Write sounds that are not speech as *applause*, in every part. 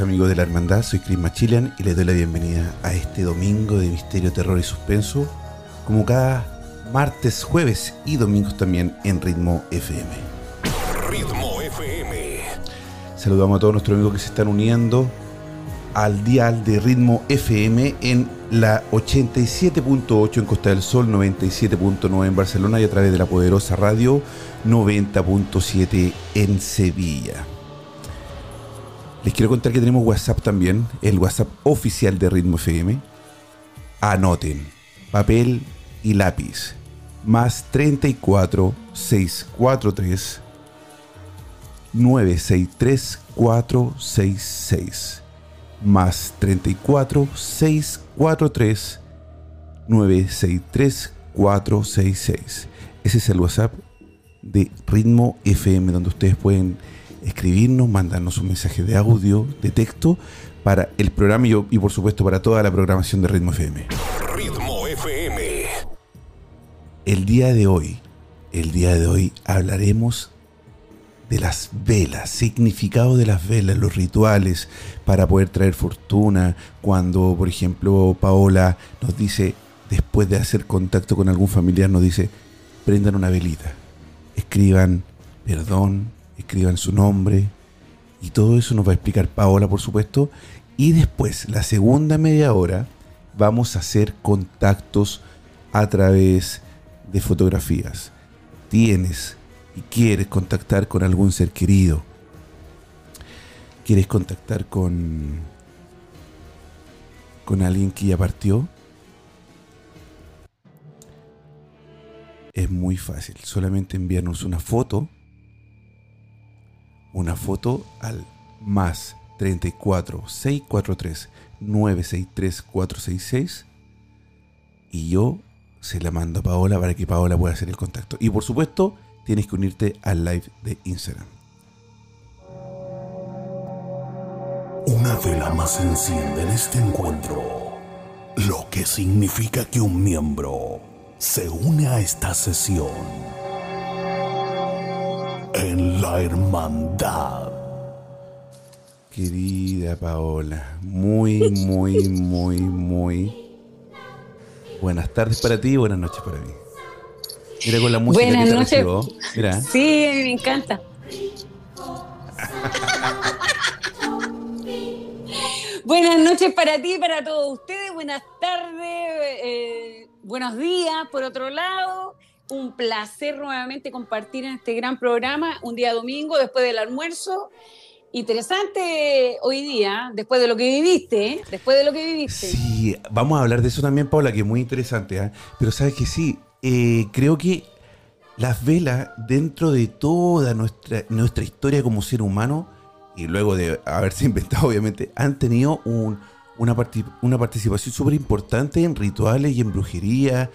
Amigos de la Hermandad, soy Chris Machilian y les doy la bienvenida a este domingo de misterio, terror y suspenso, como cada martes, jueves y domingos también en Ritmo FM. Ritmo FM. Saludamos a todos nuestros amigos que se están uniendo al dial de Ritmo FM en la 87.8 en Costa del Sol, 97.9 en Barcelona y a través de la poderosa radio 90.7 en Sevilla. Les quiero contar que tenemos WhatsApp también, el WhatsApp oficial de Ritmo FM. Anoten, papel y lápiz, más 34 643 963 466 más 34 643 963 466. Ese es el WhatsApp de Ritmo FM donde ustedes pueden escribirnos, mandarnos un mensaje de audio, de texto, para el programa y, por supuesto para toda la programación de Ritmo FM. Ritmo FM. El día de hoy, el día de hoy hablaremos de las velas, significado de las velas, los rituales para poder traer fortuna. Cuando, por ejemplo, Paola nos dice, después de hacer contacto con algún familiar, nos dice, prendan una velita, escriban perdón, escriban su nombre y todo eso nos va a explicar Paola, por supuesto. Y después, la segunda media hora, vamos a hacer contactos a través de fotografías. Tienes y quieres contactar con algún ser querido. ¿Quieres contactar con con alguien que ya partió? Es muy fácil, solamente enviarnos una foto una foto al más 34 643 963 466 y yo se la mando a Paola para que Paola pueda hacer el contacto. Y por supuesto, tienes que unirte al live de Instagram. Una vela más enciende en este encuentro, lo que significa que un miembro se une a esta sesión en la hermandad. Querida Paola, muy, muy, muy, muy buenas tardes para ti y buenas noches para mí. Mira con la música buenas noches. Mira. Sí, me encanta. *laughs* buenas noches para ti y para todos ustedes. Buenas tardes, eh, buenos días por otro lado un placer nuevamente compartir en este gran programa un día domingo después del almuerzo. Interesante hoy día, después de lo que viviste, ¿eh? después de lo que viviste. Sí, vamos a hablar de eso también, Paula, que es muy interesante. ¿eh? Pero sabes que sí, eh, creo que las velas, dentro de toda nuestra, nuestra historia como ser humano, y luego de haberse *laughs* inventado, obviamente, han tenido un, una, una participación súper importante en rituales y en brujería.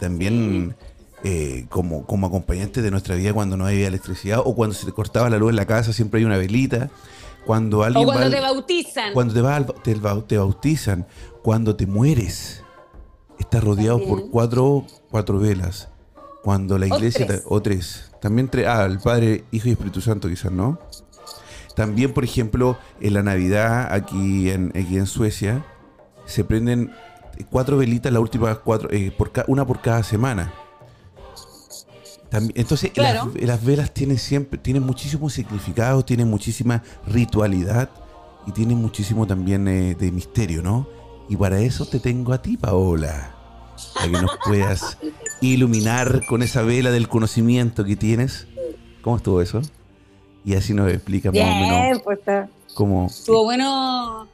también. Eh, como, como acompañante de nuestra vida cuando no había electricidad o cuando se te cortaba la luz en la casa, siempre hay una velita. Cuando alguien o cuando te bautizan. Cuando te, va, te, bautizan, cuando te mueres, estás rodeado por cuatro, cuatro velas. Cuando la iglesia, o tres. También tres. Ah, el Padre, Hijo y Espíritu Santo quizás, ¿no? También, por ejemplo, en la Navidad, aquí en, aquí en Suecia, se prenden cuatro velitas, las últimas cuatro, eh, por una por cada semana. También, entonces, las, velas tienen siempre, tienen muchísimo significado, tienen muchísima ritualidad y tienen muchísimo también eh, de misterio, ¿no? Y para eso te tengo a ti, Paola. Para que nos puedas *laughs* iluminar con esa vela del conocimiento que tienes. ¿Cómo estuvo eso? Y así nos explica más o menos. Pues. Cómo. Estuvo bueno,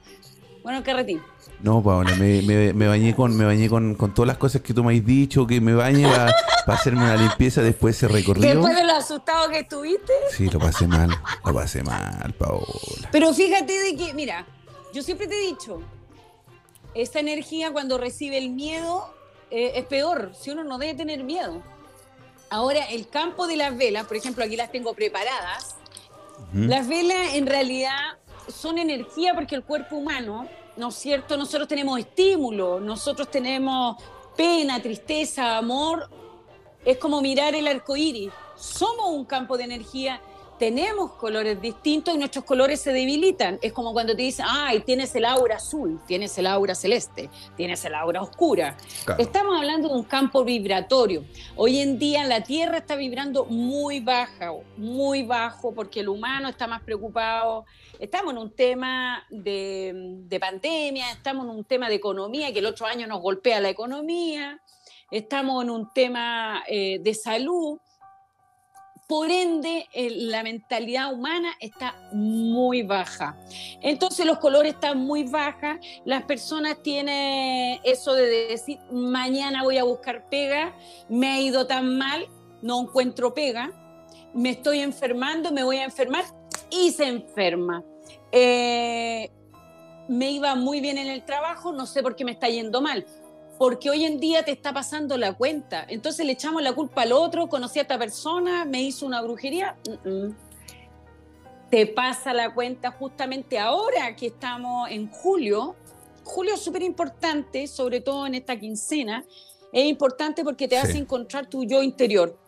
bueno carretín. No, Paola, me, me, bañé con me bañé con, todas las cosas que tú me has dicho, que me bañe para hacerme una limpieza después de ese recorrido. Después de lo asustado que estuviste. Sí, lo pasé mal, lo pasé mal, Paola. Pero fíjate de que, mira, yo siempre te he dicho, esta energía cuando recibe el miedo eh, es peor, si uno no debe tener miedo. Ahora, el campo de las velas, por ejemplo, aquí las tengo preparadas, las velas en realidad son energía porque el cuerpo humano, ¿no es cierto? Nosotros tenemos estímulo, nosotros tenemos pena, tristeza, amor. Es como mirar el arco iris. Somos un campo de energía tenemos colores distintos y nuestros colores se debilitan. Es como cuando te dicen, ay, tienes el aura azul, tienes el aura celeste, tienes el aura oscura. Estamos hablando de un campo vibratorio. Hoy en día la Tierra está vibrando muy baja, muy bajo, porque el humano está más preocupado. Estamos en un tema de, pandemia, estamos en un tema de economía, que el otro año nos golpea la economía. Estamos en un tema eh, de salud por ende, la mentalidad humana está muy baja. Entonces los colores están muy bajas, las personas tienen eso de decir, mañana voy a buscar pega, me ha ido tan mal, no encuentro pega, me estoy enfermando, me voy a enfermar y se enferma. Eh, me iba muy bien en el trabajo, no sé por qué me está yendo mal porque hoy en día te está pasando la cuenta. Entonces le echamos la culpa al otro, conocí a esta persona, me hizo una brujería. Te pasa la cuenta justamente ahora que estamos en julio. Julio es súper importante, sobre todo en esta quincena. Es importante porque te hace encontrar tu yo interior.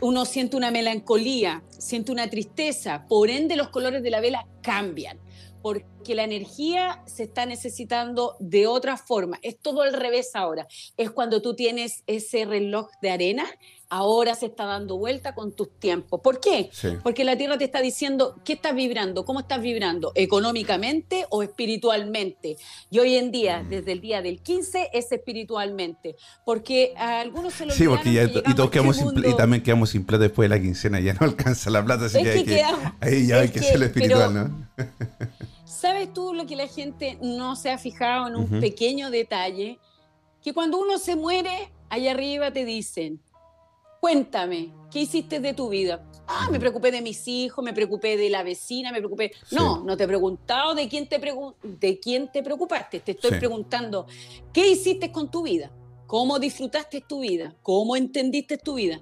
Uno siente una melancolía, siente una tristeza, por ende los colores de la vela cambian porque la energía se está necesitando de otra forma. Es todo al revés ahora. Es cuando tú tienes ese reloj de arena, ahora se está dando vuelta con tus tiempos. ¿Por qué? Porque la Tierra te está diciendo qué estás vibrando, cómo estás vibrando, económicamente o espiritualmente. Y hoy en día, mm. desde el día del 15, es espiritualmente. Porque a algunos se lo Sí, porque ya, y, todos quedamos este y también quedamos sin plata después de la quincena, ya no *laughs* alcanza la plata, así que, ahí ya hay que ser espiritual, ¿no? *laughs* ¿Sabes tú lo que la gente no se ha fijado en un pequeño detalle? Que cuando uno se muere, allá arriba te dicen, cuéntame, ¿qué hiciste de tu vida? Ah, me preocupé de mis hijos, me preocupé de la vecina, me preocupé. No, no te he preguntado de quién te, de quién te preocupaste. Te estoy preguntando, ¿qué hiciste con tu vida? ¿Cómo disfrutaste tu vida? ¿Cómo entendiste tu vida?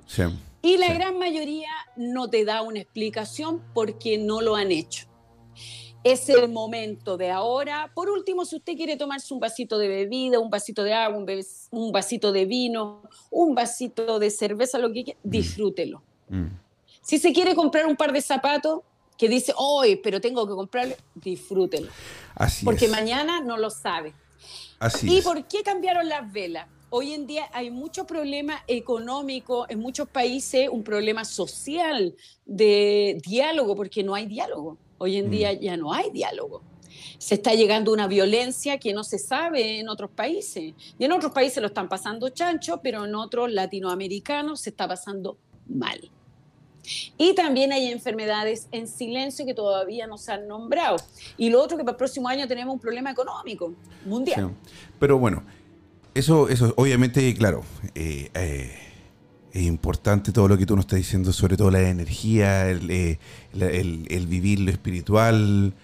Y la gran mayoría no te da una explicación porque no lo han hecho es el momento de ahora. Por último, si usted quiere tomarse un vasito de bebida, un vasito de agua, un, vasito de vino, un vasito de cerveza, lo que quiera, mm. disfrútelo. Mm. Si se quiere comprar un par de zapatos que dice, hoy, pero tengo que comprarlo, disfrútelo. Así Porque mañana no lo sabe. Así ¿Y por qué cambiaron las velas? Hoy en día hay mucho problema económico en muchos países, un problema social de diálogo, porque no hay diálogo. Hoy en día mm. ya no hay diálogo. Se está llegando a una violencia que no se sabe en otros países. Y en otros países lo están pasando chancho, pero en otros latinoamericanos se está pasando mal. Y también hay enfermedades en silencio que todavía no se han nombrado. Y lo otro que para el próximo año tenemos un problema económico mundial. Pero bueno, eso, eso obviamente, claro, eh, eh, es importante todo lo que tú nos estás diciendo, sobre todo la energía, el, eh, vivir lo espiritual.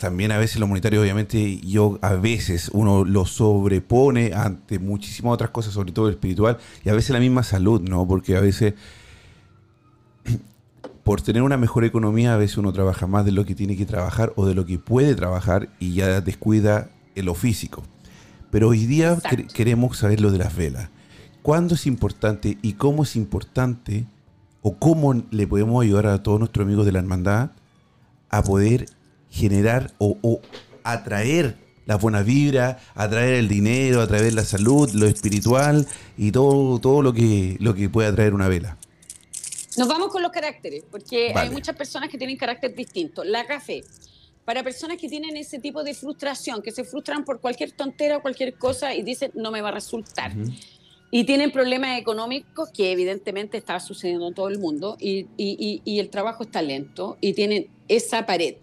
También a veces lo monetario, obviamente, yo a veces uno lo sobrepone ante muchísimas otras cosas, sobre todo el espiritual, y a veces la misma salud, ¿no? Porque a veces, *clears throat* por tener una mejor economía, a veces uno trabaja más de lo que tiene que trabajar o de lo que puede trabajar y ya descuida en lo físico. Pero hoy día queremos saber lo de las velas cuándo es importante y cómo es importante o cómo le podemos ayudar a todos nuestros amigos de la hermandad a poder generar o, o atraer la buena vibra, atraer el dinero, atraer la salud, lo espiritual y todo, todo lo que, lo que puede atraer una vela. Nos vamos con los caracteres, porque Vale. hay muchas personas que tienen carácter distinto. La café, para personas que tienen ese tipo de frustración, que se frustran por cualquier tontera o cualquier cosa y dicen no me va a resultar. Y tienen problemas económicos que evidentemente está sucediendo en todo el mundo y, y- y- y el trabajo está lento y tienen esa pared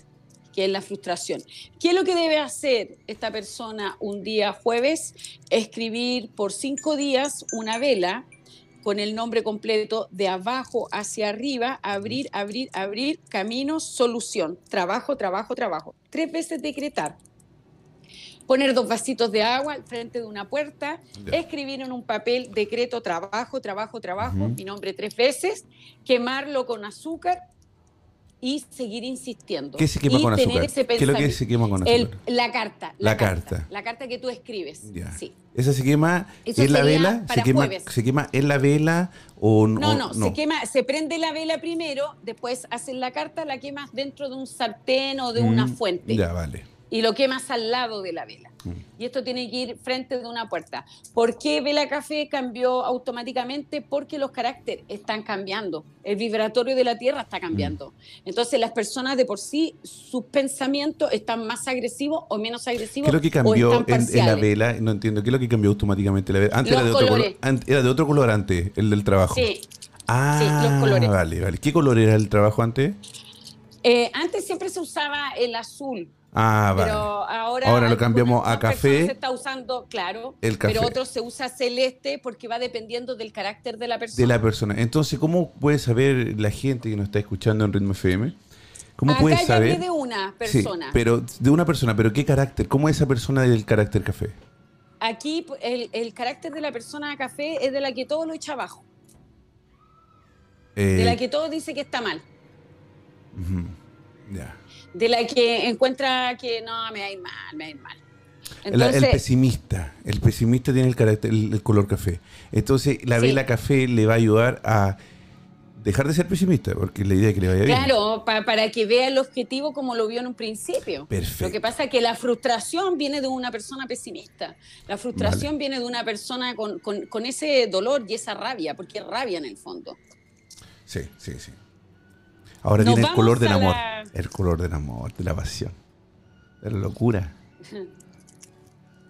que es la frustración. ¿Qué es lo que debe hacer esta persona un día jueves? Escribir por cinco días una vela con el nombre completo de abajo hacia arriba, abrir, abrir, abrir, camino, solución, trabajo, trabajo, trabajo. Tres veces decretar. Poner dos vasitos de agua al frente de una puerta, escribir en un papel decreto, trabajo, trabajo, trabajo, mi nombre tres veces, quemarlo con azúcar y seguir insistiendo. ¿Qué se quema y con tener azúcar? ese ¿Qué es lo que pensamiento. se quema con El- azúcar? la carta. La carta. La carta que tú escribes. Ya. Sí. ¿Esa se quema Eso en la vela? ¿Se quema. ¿Se quema en la vela o No, o- no, se quema, se prende la vela primero, después haces la carta, la quemas dentro de un sartén o de una Mm, fuente Ya, vale. Y lo quemas al lado de la vela. Mm. Y esto tiene que ir frente de una puerta. ¿Por qué Vela Café cambió automáticamente? Porque los caracteres están cambiando. El vibratorio de la Tierra está cambiando. Mm. Entonces las personas de por sí, sus pensamientos están más agresivos o menos agresivos. ¿Qué es lo que cambió en, en la vela? No entiendo. ¿Qué es lo que cambió automáticamente la vela? Antes Los era de, otro color, era de otro color antes, el del trabajo. Sí. Ah, los colores. vale, vale. ¿Qué color era el trabajo antes? Eh, antes siempre se usaba el azul. Ah, vale. Pero ahora, Ahora lo cambiamos a café. Se está usando, claro. El café. Pero otros se usa celeste porque va dependiendo del carácter de la persona. De la persona. Entonces, ¿cómo puede saber la gente que nos está escuchando en Ritmo FM? ¿Cómo Acá puede ya saber? de una Sí, persona. pero de una persona, pero ¿qué carácter? ¿Cómo es esa persona del carácter café? Aquí el, el carácter de la persona café es de la que todo lo echa abajo. De Eh, la que todo dice que está mal. Ya. De la que encuentra que no, me va a ir mal, me va a ir mal. El- pesimista. El pesimista tiene el carácter, el, el color café. Entonces, la Sí. vela café le va a ayudar a dejar de ser pesimista, porque la idea es que le vaya bien. Claro, pa- para que vea el objetivo como lo vio en un principio. Perfecto. Lo que pasa es que la frustración viene de una persona pesimista. La frustración viene de una persona con, con- con ese dolor y esa rabia, porque es rabia en el fondo. Sí, sí, sí. Ahora Nos viene el color del amor. la- El color del amor, de la pasión. De la locura. De-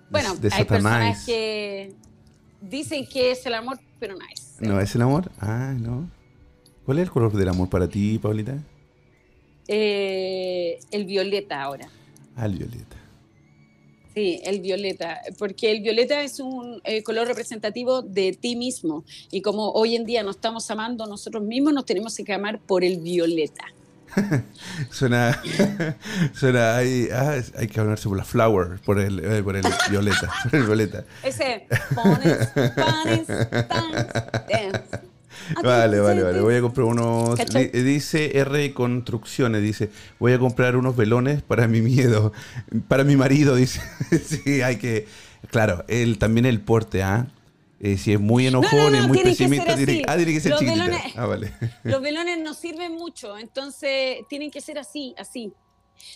Bueno, de hay personas que dicen que es el amor, pero no es. ¿No es el amor? Ah, no. ¿Cuál es el color del amor para ti, Paulita? Eh, el violeta ahora. Ah, el violeta. Sí, el violeta, porque el violeta es un eh, color representativo de ti mismo y como hoy en día nos estamos amando nosotros mismos, nos tenemos que amar por el violeta. *laughs* Suena. *laughs* suena. Hay, ah, hay que hablarse por la flower, por el, eh, por el violeta. *laughs* Por el violeta. Ese pones, pones, dance. *laughs* Vale, vale, vale. Voy a comprar unos. Dice R Construcciones, dice, voy a comprar unos velones para mi miedo. Para mi marido, dice. *laughs* sí, hay que. Claro, él también el porte, ¿ah? Eh, si es muy enojón, no, es no, muy pesimista, tiene, ah, tiene que ser Los velones- Ah, vale. *laughs* Los velones nos sirven mucho, entonces tienen que ser así, así.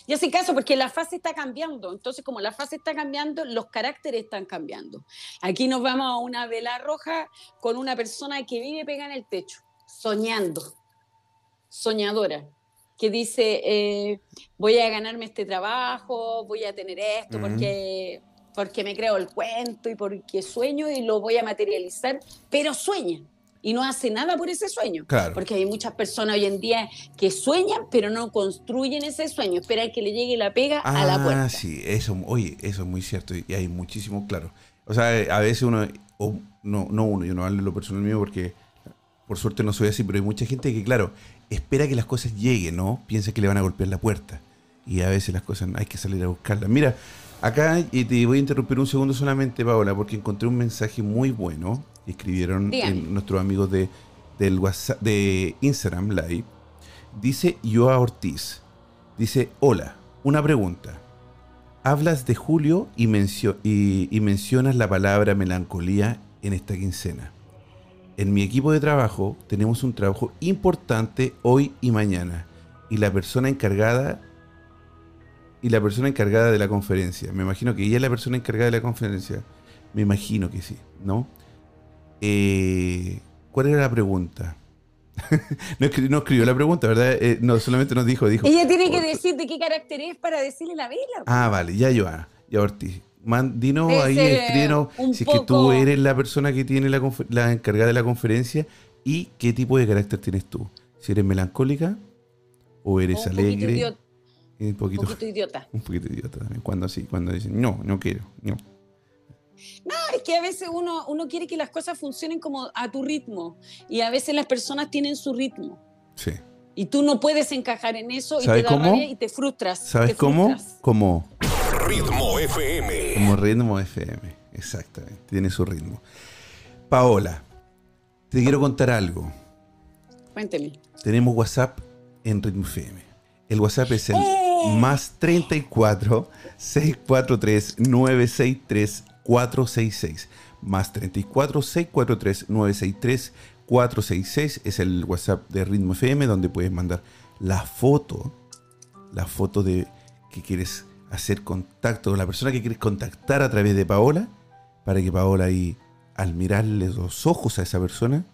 Y hace caso porque la fase está cambiando, entonces como la fase está cambiando, los caracteres están cambiando. Aquí nos vamos a una vela roja con una persona que vive pegada en el techo, soñando, soñadora, que dice, eh, voy a ganarme este trabajo, voy a tener esto, porque, porque me creo el cuento y porque sueño y lo voy a materializar, pero sueña. Y no hace nada por ese sueño. Claro. Porque hay muchas personas hoy en día que sueñan, pero no construyen ese sueño. Esperan que le llegue la pega a la puerta. Ah, sí, eso, oye, eso es muy cierto y hay muchísimo, claro. O sea, a veces uno, o no, no uno, yo no hablo de lo personal mío porque por suerte no soy así, pero hay mucha gente que, claro, espera que las cosas lleguen, ¿no? Piensa que le van a golpear la puerta y a veces las cosas hay que salir a buscarlas. Mira, acá y te voy a interrumpir un segundo solamente, Paola, porque encontré un mensaje muy bueno escribieron en nuestros amigos de, del WhatsApp, de Instagram Live. Dice Joa Ortiz. Dice, hola, una pregunta. Hablas de Julio y, mencio- y- y mencionas la palabra melancolía en esta quincena. En mi equipo de trabajo tenemos un trabajo importante hoy y mañana y la persona encargada y la persona encargada de la conferencia. Me imagino que ella es la persona encargada de la conferencia. Me imagino que sí, ¿no? Eh, ¿Cuál era la pregunta? *laughs* no, escribió, la pregunta, ¿verdad? Eh, no, solamente nos dijo, dijo. Ella tiene que decir de qué carácter es para decirle la vela. Ah, vale, ya Joana, ya Ortiz. Man, dinos ahí, escríbenos si es que tú eres la persona que tiene la, la encargada de la conferencia y qué tipo de carácter tienes tú. Si eres melancólica o eres alegre. Un poquito, idiota. *laughs* Un poquito idiota también. Cuando así, cuando dicen, no, no quiero, no. No, es que a veces uno, uno quiere que las cosas funcionen como a tu ritmo. Y a veces las personas tienen su ritmo. Sí. Y tú no puedes encajar en eso y te da cómo? y te frustras. ¿Sabes cómo? Como Ritmo FM. Como ritmo FM, exactamente. Tiene su ritmo. Paola, te quiero contar algo. Cuénteme. Tenemos WhatsApp en Ritmo FM. El WhatsApp es el ¡Eh! más 34 643 963 466. Más 34 643 963 466 es el WhatsApp de Ritmo FM donde puedes mandar la foto, la foto de que quieres hacer contacto con la persona que quieres contactar a través de Paola, para que Paola ahí, al mirarle los ojos a esa persona,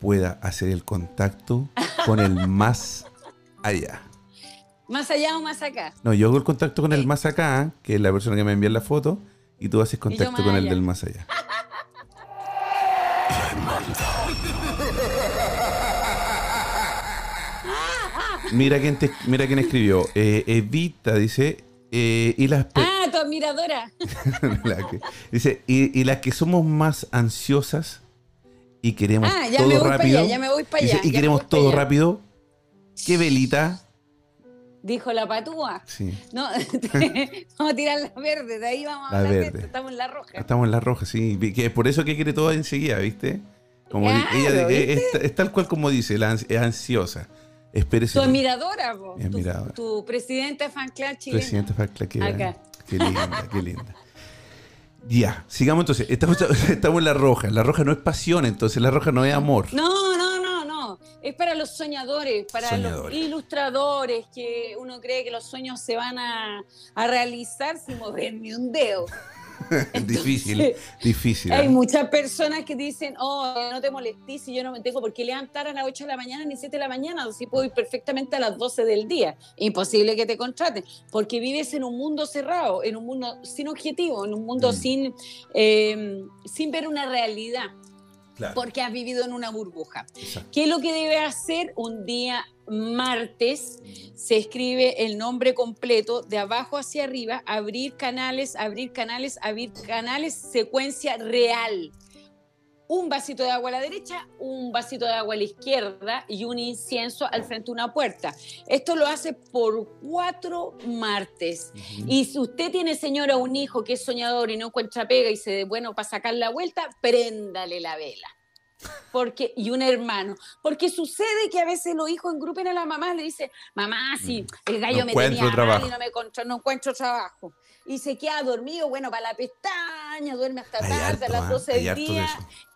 pueda hacer el contacto con el *laughs* más allá. ¿Más allá o más acá? No, yo hago el contacto con el más acá, que es la persona que me envía la foto, y tú haces contacto con el del más allá. Mira quién, mira quién escribió. Eh, Evita dice. Eh, y las ah, tu admiradora. *laughs* dice, y, las que somos más ansiosas y queremos ah, todo rápido. ya me voy para allá. y queremos todo rápido. ¿Qué velita? Dijo la patúa. Sí. No, *laughs* vamos a tirar la verde, de ahí vamos a la verde. Estamos en la roja. Estamos en la roja, sí. Que es por eso que quiere todo enseguida, ¿viste? Como ella Es, tal cual como dice, la, es ansiosa. Espérese. Tu admiradora, vos. Tu, tu, presidenta fan club chilena. Presidenta fan club que Acá. Qué linda, qué linda. Ya, sigamos entonces. Estamos, *laughs* estamos en la roja. La roja no es pasión, entonces la roja no es amor. No, es para los soñadores, para los ilustradores, que uno cree que los sueños se van a, realizar sin mover ni un dedo. *laughs* difícil, difícil. Hay ¿eh? muchas personas que dicen, oh, no te molestes si yo no me tengo por qué levantar a las 8 de la mañana ni 7 de la mañana, así puedo ir perfectamente a las 12 del día. Imposible que te contraten, porque vives en un mundo cerrado, en un mundo sin objetivo, en un mundo mm. sin, eh, sin ver una realidad porque has vivido en una burbuja. ¿Qué es lo que debe hacer un día martes? Se escribe el nombre completo de abajo hacia arriba, abrir canales, abrir canales, abrir canales, secuencia real. Un vasito de agua a la derecha, un vasito de agua a la izquierda y un incienso al frente de una puerta. Esto lo hace por cuatro martes. Y si usted tiene, señora, un hijo que es soñador y no encuentra pega y se, bueno, para sacar la vuelta, préndale la vela. Porque, y un hermano. Porque sucede que a veces los hijos engrupen a la mamá, le dicen, mamá, si el gallo me tenía mal y no, me no encuentro trabajo. Y se queda dormido, bueno, para la pestaña, duerme hasta tarde, a las 12 ¿ah? del día.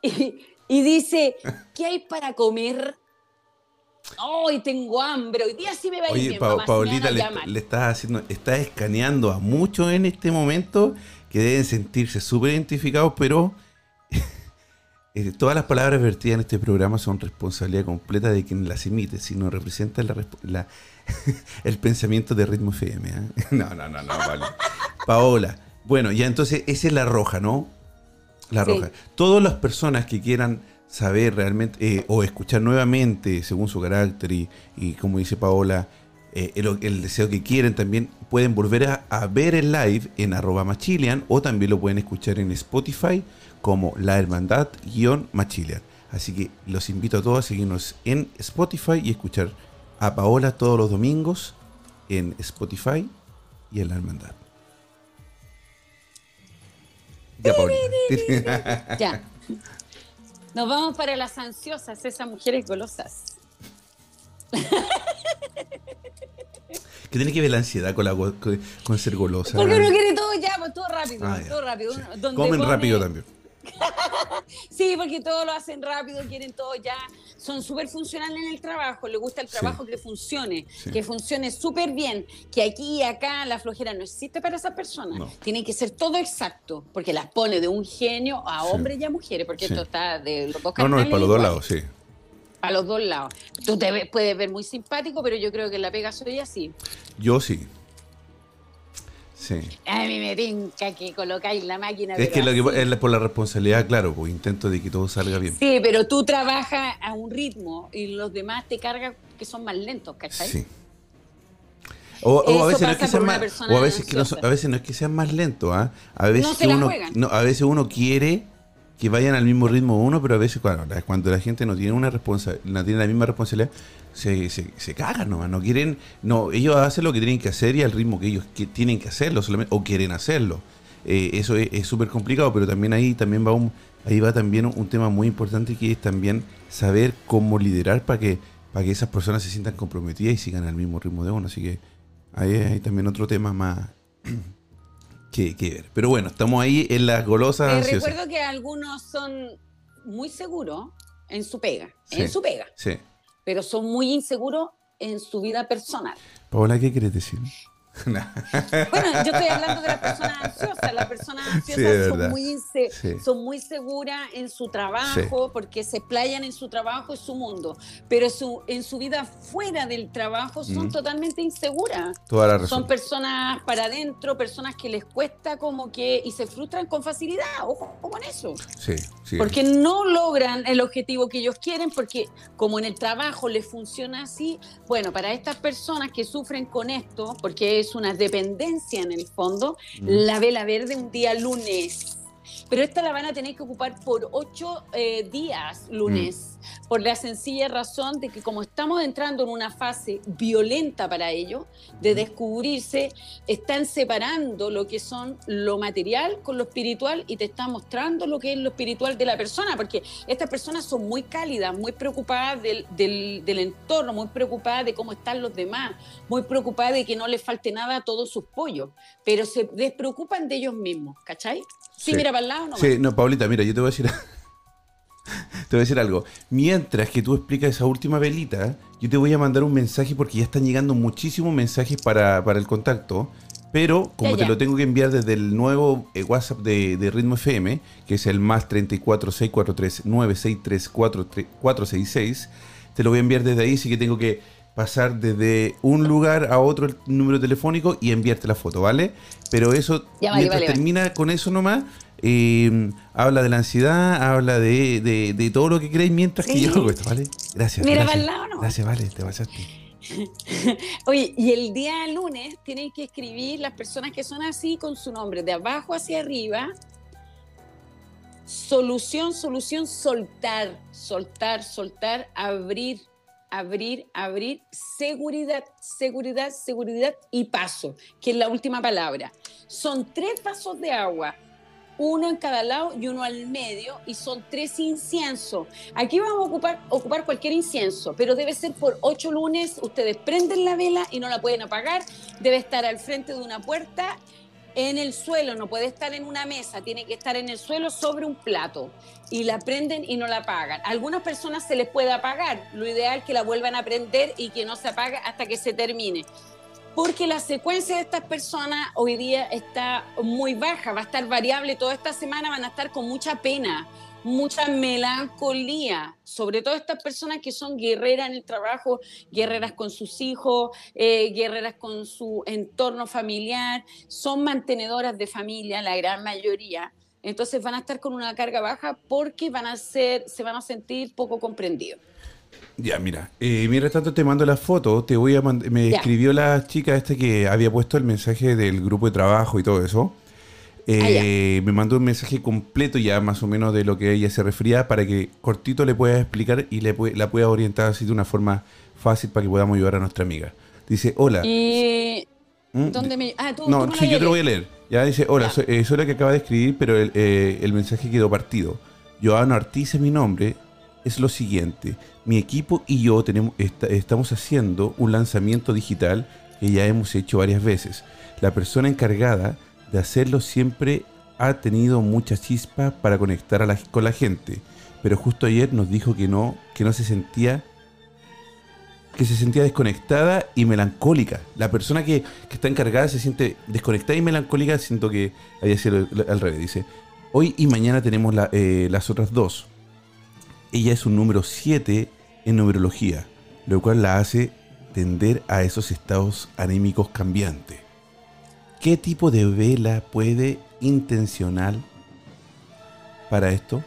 *laughs* Y, dice, ¿qué hay para comer? Hoy tengo hambre, hoy día sí me va a ir Oye, bien, Paulita, le, le, estás haciendo, estás escaneando a muchos en este momento que deben sentirse súper identificados, pero eh, todas las palabras vertidas en este programa son responsabilidad completa de quien las emite, si no representa la, *laughs* el pensamiento de Ritmo FM. ¿eh? *laughs* No, no, no, no, vale. Paola, bueno, ya entonces esa es la roja, ¿no? La roja. Todas las personas que quieran saber realmente eh, o escuchar nuevamente, según su carácter y, como dice Paola, el, deseo que quieren también, pueden volver a, a, ver el live en arroba machilian o también lo pueden escuchar en Spotify como La Hermandad-Machilian. Así que los invito a todos a seguirnos en Spotify y escuchar a Paola todos los domingos en Spotify y en La Hermandad. Ya, Paola. *laughs* ya. Nos vamos para las ansiosas, esas mujeres golosas. ¿Qué tiene que ver la ansiedad con, la, con, ser golosa? Porque uno quiere todo ya, pues, todo rápido, ah, todo rápido. Comen rápido también. *laughs* sí, porque todo lo hacen rápido, quieren todo ya. son súper funcionales en el trabajo, le gusta el Sí. trabajo que funcione, Sí. que funcione súper bien, que aquí y acá la flojera no existe para esas personas. No. Tiene que ser todo exacto, porque las pone de un genio a Sí. hombres y a mujeres, porque esto está de los dos No, no, es para los dos lados, sí. Para los dos lados. Tú te puedes ver muy simpático, pero yo creo que en la pega soy así. Yo sí. Sí. A mí me tinca que colocáis la máquina. Es que lo que es por la responsabilidad, claro, pues intento de que todo salga bien. Sí, pero tú trabajas a un ritmo y los demás te cargan que son más lentos, ¿cachai? Sí. O, a veces no es que sean más, o a veces que no, a veces no es que sean más lentos, ¿ah? A veces No se que la uno no, a veces uno quiere que vayan al mismo ritmo uno, pero a veces la- cuando la gente no tiene una responsa, no tiene la misma responsabilidad, se, se, se cagan nomás, no quieren, no, ellos hacen lo que tienen que hacer y al ritmo que ellos que tienen que hacerlo solamente, o quieren hacerlo. Eh, eso es es súper complicado, pero también ahí también va un, ahí va también un, un tema muy importante que es también saber cómo liderar para que, para que esas personas se sientan comprometidas y sigan al mismo ritmo de uno. Así que ahí hay también otro tema más *clears throat* que, que ver. Pero bueno, estamos ahí en las golosas ansiosas. recuerdo que algunos son muy seguros en su pega, Sí. en su pega, Sí. Pero son muy inseguros en su vida personal. Paola, ¿qué quieres decir? *laughs* Bueno, yo estoy hablando de las personas ansiosas. Las personas ansiosas es son, muy Sí. son muy seguras en su trabajo porque se playan en su trabajo y su mundo, pero su, en su vida fuera del trabajo son Mm. totalmente inseguras. Toda la razón. Son personas para adentro, personas que les cuesta como que y se frustran con facilidad. Ojo con eso. Porque no logran el objetivo que ellos quieren, porque como en el trabajo les funciona así, bueno, para estas personas que sufren con esto, porque es una dependencia en el fondo, Mm. la vela verde un día lunes. Pero esta la van a tener que ocupar por ocho eh, días lunes, Mm. Por la sencilla razón de que como estamos entrando en una fase violenta para ellos, de descubrirse, están separando lo que son lo material con lo espiritual y te están mostrando lo que es lo espiritual de la persona, porque estas personas son muy cálidas, muy preocupadas del, del- del entorno, muy preocupadas de cómo están los demás, muy preocupadas de que no les falte nada a todos sus pollos, pero se despreocupan de ellos mismos, ¿cachai? Sí, Sí. mira para el lado, no Sí, no, Paulita, mira, yo te voy a decir. Te voy a decir algo. Mientras que tú explicas esa última velita, yo te voy a mandar un mensaje porque ya están llegando muchísimos mensajes para, para el contacto. Pero como te lo tengo que enviar desde el nuevo eh, WhatsApp de, de Ritmo FM, que es el más 34 643 963 466, te lo voy a enviar desde ahí, así que tengo que pasar desde un lugar a otro el número telefónico y enviarte la foto, ¿vale? Pero eso, Ya, mientras vale, vale. termina con eso nomás, eh, habla de la ansiedad, habla de, de- de todo lo que queréis mientras que yo hago esto, ¿vale? Gracias. Mira gracias. para el lado, ¿no? Gracias, vale, te pasaste. *laughs* Oye, y el día lunes tienen que escribir las personas que son así con su nombre, de abajo hacia arriba. Solución, solución, soltar, soltar, soltar, abrir, abrir, abrir, seguridad, seguridad, seguridad y paso, que es la última palabra. Son tres vasos de agua, uno en cada lado y uno al medio, y son tres inciensos. Aquí vamos a ocupar, ocupar cualquier incienso, pero debe ser por ocho lunes. Ustedes prenden la vela y no la pueden apagar. Debe estar al frente de una puerta, en el suelo, no puede estar en una mesa, tiene que estar en el suelo sobre un plato. Y la prenden y no la apagan. Algunas personas se les puede apagar. Lo ideal es que la vuelvan a prender y que no se apague hasta que se termine porque la secuencia de estas personas hoy día está muy baja, va a estar variable, toda esta semana van a estar con mucha pena, mucha melancolía, sobre todo estas personas que son guerreras en el trabajo, guerreras con sus hijos, eh, guerreras con su entorno familiar, son mantenedoras de familia, la gran mayoría. Entonces van a estar con una carga baja porque van a ser, se van a sentir poco comprendidos. Ya, mira, eh, mientras tanto te mando la foto, te voy a mand- me Ya. escribió la chica esta que había puesto el mensaje del grupo de trabajo y todo eso. Eh, me mandó un mensaje completo ya más o menos de lo que ella se refería para que cortito le pueda explicar y le la pueda orientar así de una forma fácil para que podamos ayudar a nuestra amiga. Dice, hola. ¿Mm? ¿dónde me Ah, tú, No, tú me sí, yo te lo voy a leer. Ya dice, hola, Ya. soy, eh, soy la que acaba de escribir, pero el, eh, el mensaje quedó partido. Joana Ortiz es mi nombre. Es lo siguiente, mi equipo y yo tenemos, esta- estamos haciendo un lanzamiento digital que ya hemos hecho varias veces. La persona encargada de hacerlo siempre ha tenido mucha chispa para conectar a la- con la gente, pero justo ayer nos dijo que no, que no se sentía que se sentía desconectada y melancólica. La persona que, que, está encargada se siente desconectada y melancólica, siento que había sido al revés. Dice, hoy y mañana tenemos eh, las otras dos. Ella es un número 7 en numerología, lo cual la hace tender a esos estados anímicos cambiantes. ¿Qué tipo de vela puede intencional para esto?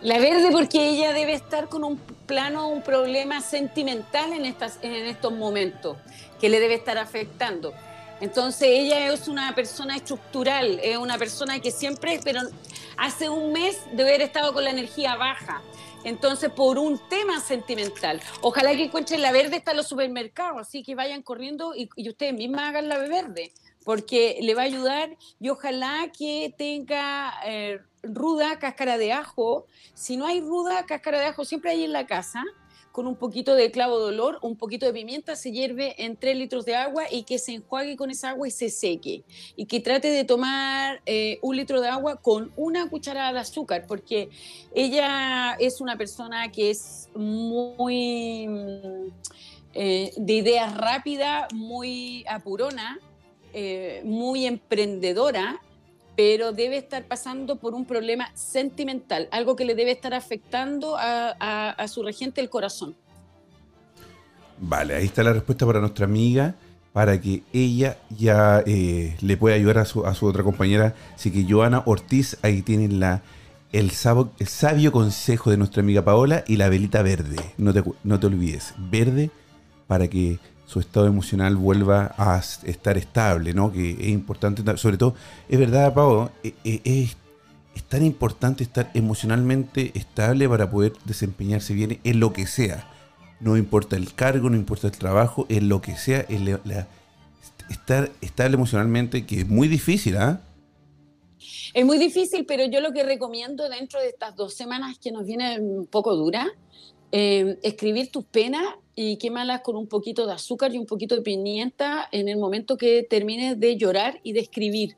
La verde porque ella debe estar con un plano, un problema sentimental en, estas, en estos momentos que le debe estar afectando. Entonces ella es una persona estructural, es una persona que siempre, pero hace un mes debe haber estado con la energía baja. Entonces, por un tema sentimental. Ojalá que encuentren la verde, en los supermercados, así que vayan corriendo y, y ustedes mismas hagan la verde porque le va a ayudar y ojalá que tenga eh, ruda cáscara de ajo. Si no hay ruda cáscara de ajo, siempre hay en la casa, con un poquito de clavo de olor, un poquito de pimienta, se hierve en 3 litros de agua y que se enjuague con esa agua y se seque. Y que trate de tomar eh, un litro de agua con una cucharada de azúcar, porque ella es una persona que es muy... Eh, de ideas rápidas, muy apurona, eh, muy emprendedora, pero debe estar pasando por un problema sentimental, algo que le debe estar afectando a, su regente el corazón. Vale, ahí está la respuesta para nuestra amiga, para que ella ya eh, le pueda ayudar a su, otra compañera. Así que Joana Ortiz, ahí tienen la, el, el sabio consejo de nuestra amiga Paola y la velita verde. No te, no te olvides, verde para que su estado emocional vuelva a estar estable, ¿no? Que es importante, sobre todo, es verdad, Pau, eh, eh, es, tan importante estar emocionalmente estable para poder desempeñarse bien en lo que sea. No importa el cargo, no importa el trabajo, en lo que sea, estar estable emocionalmente, que es muy difícil, ¿ah? Es muy difícil, pero yo lo que recomiendo dentro de estas dos semanas que nos vienen un poco duras, eh, escribir tus penas y quémalas con un poquito de azúcar y un poquito de pimienta en el momento que termines de llorar y de escribir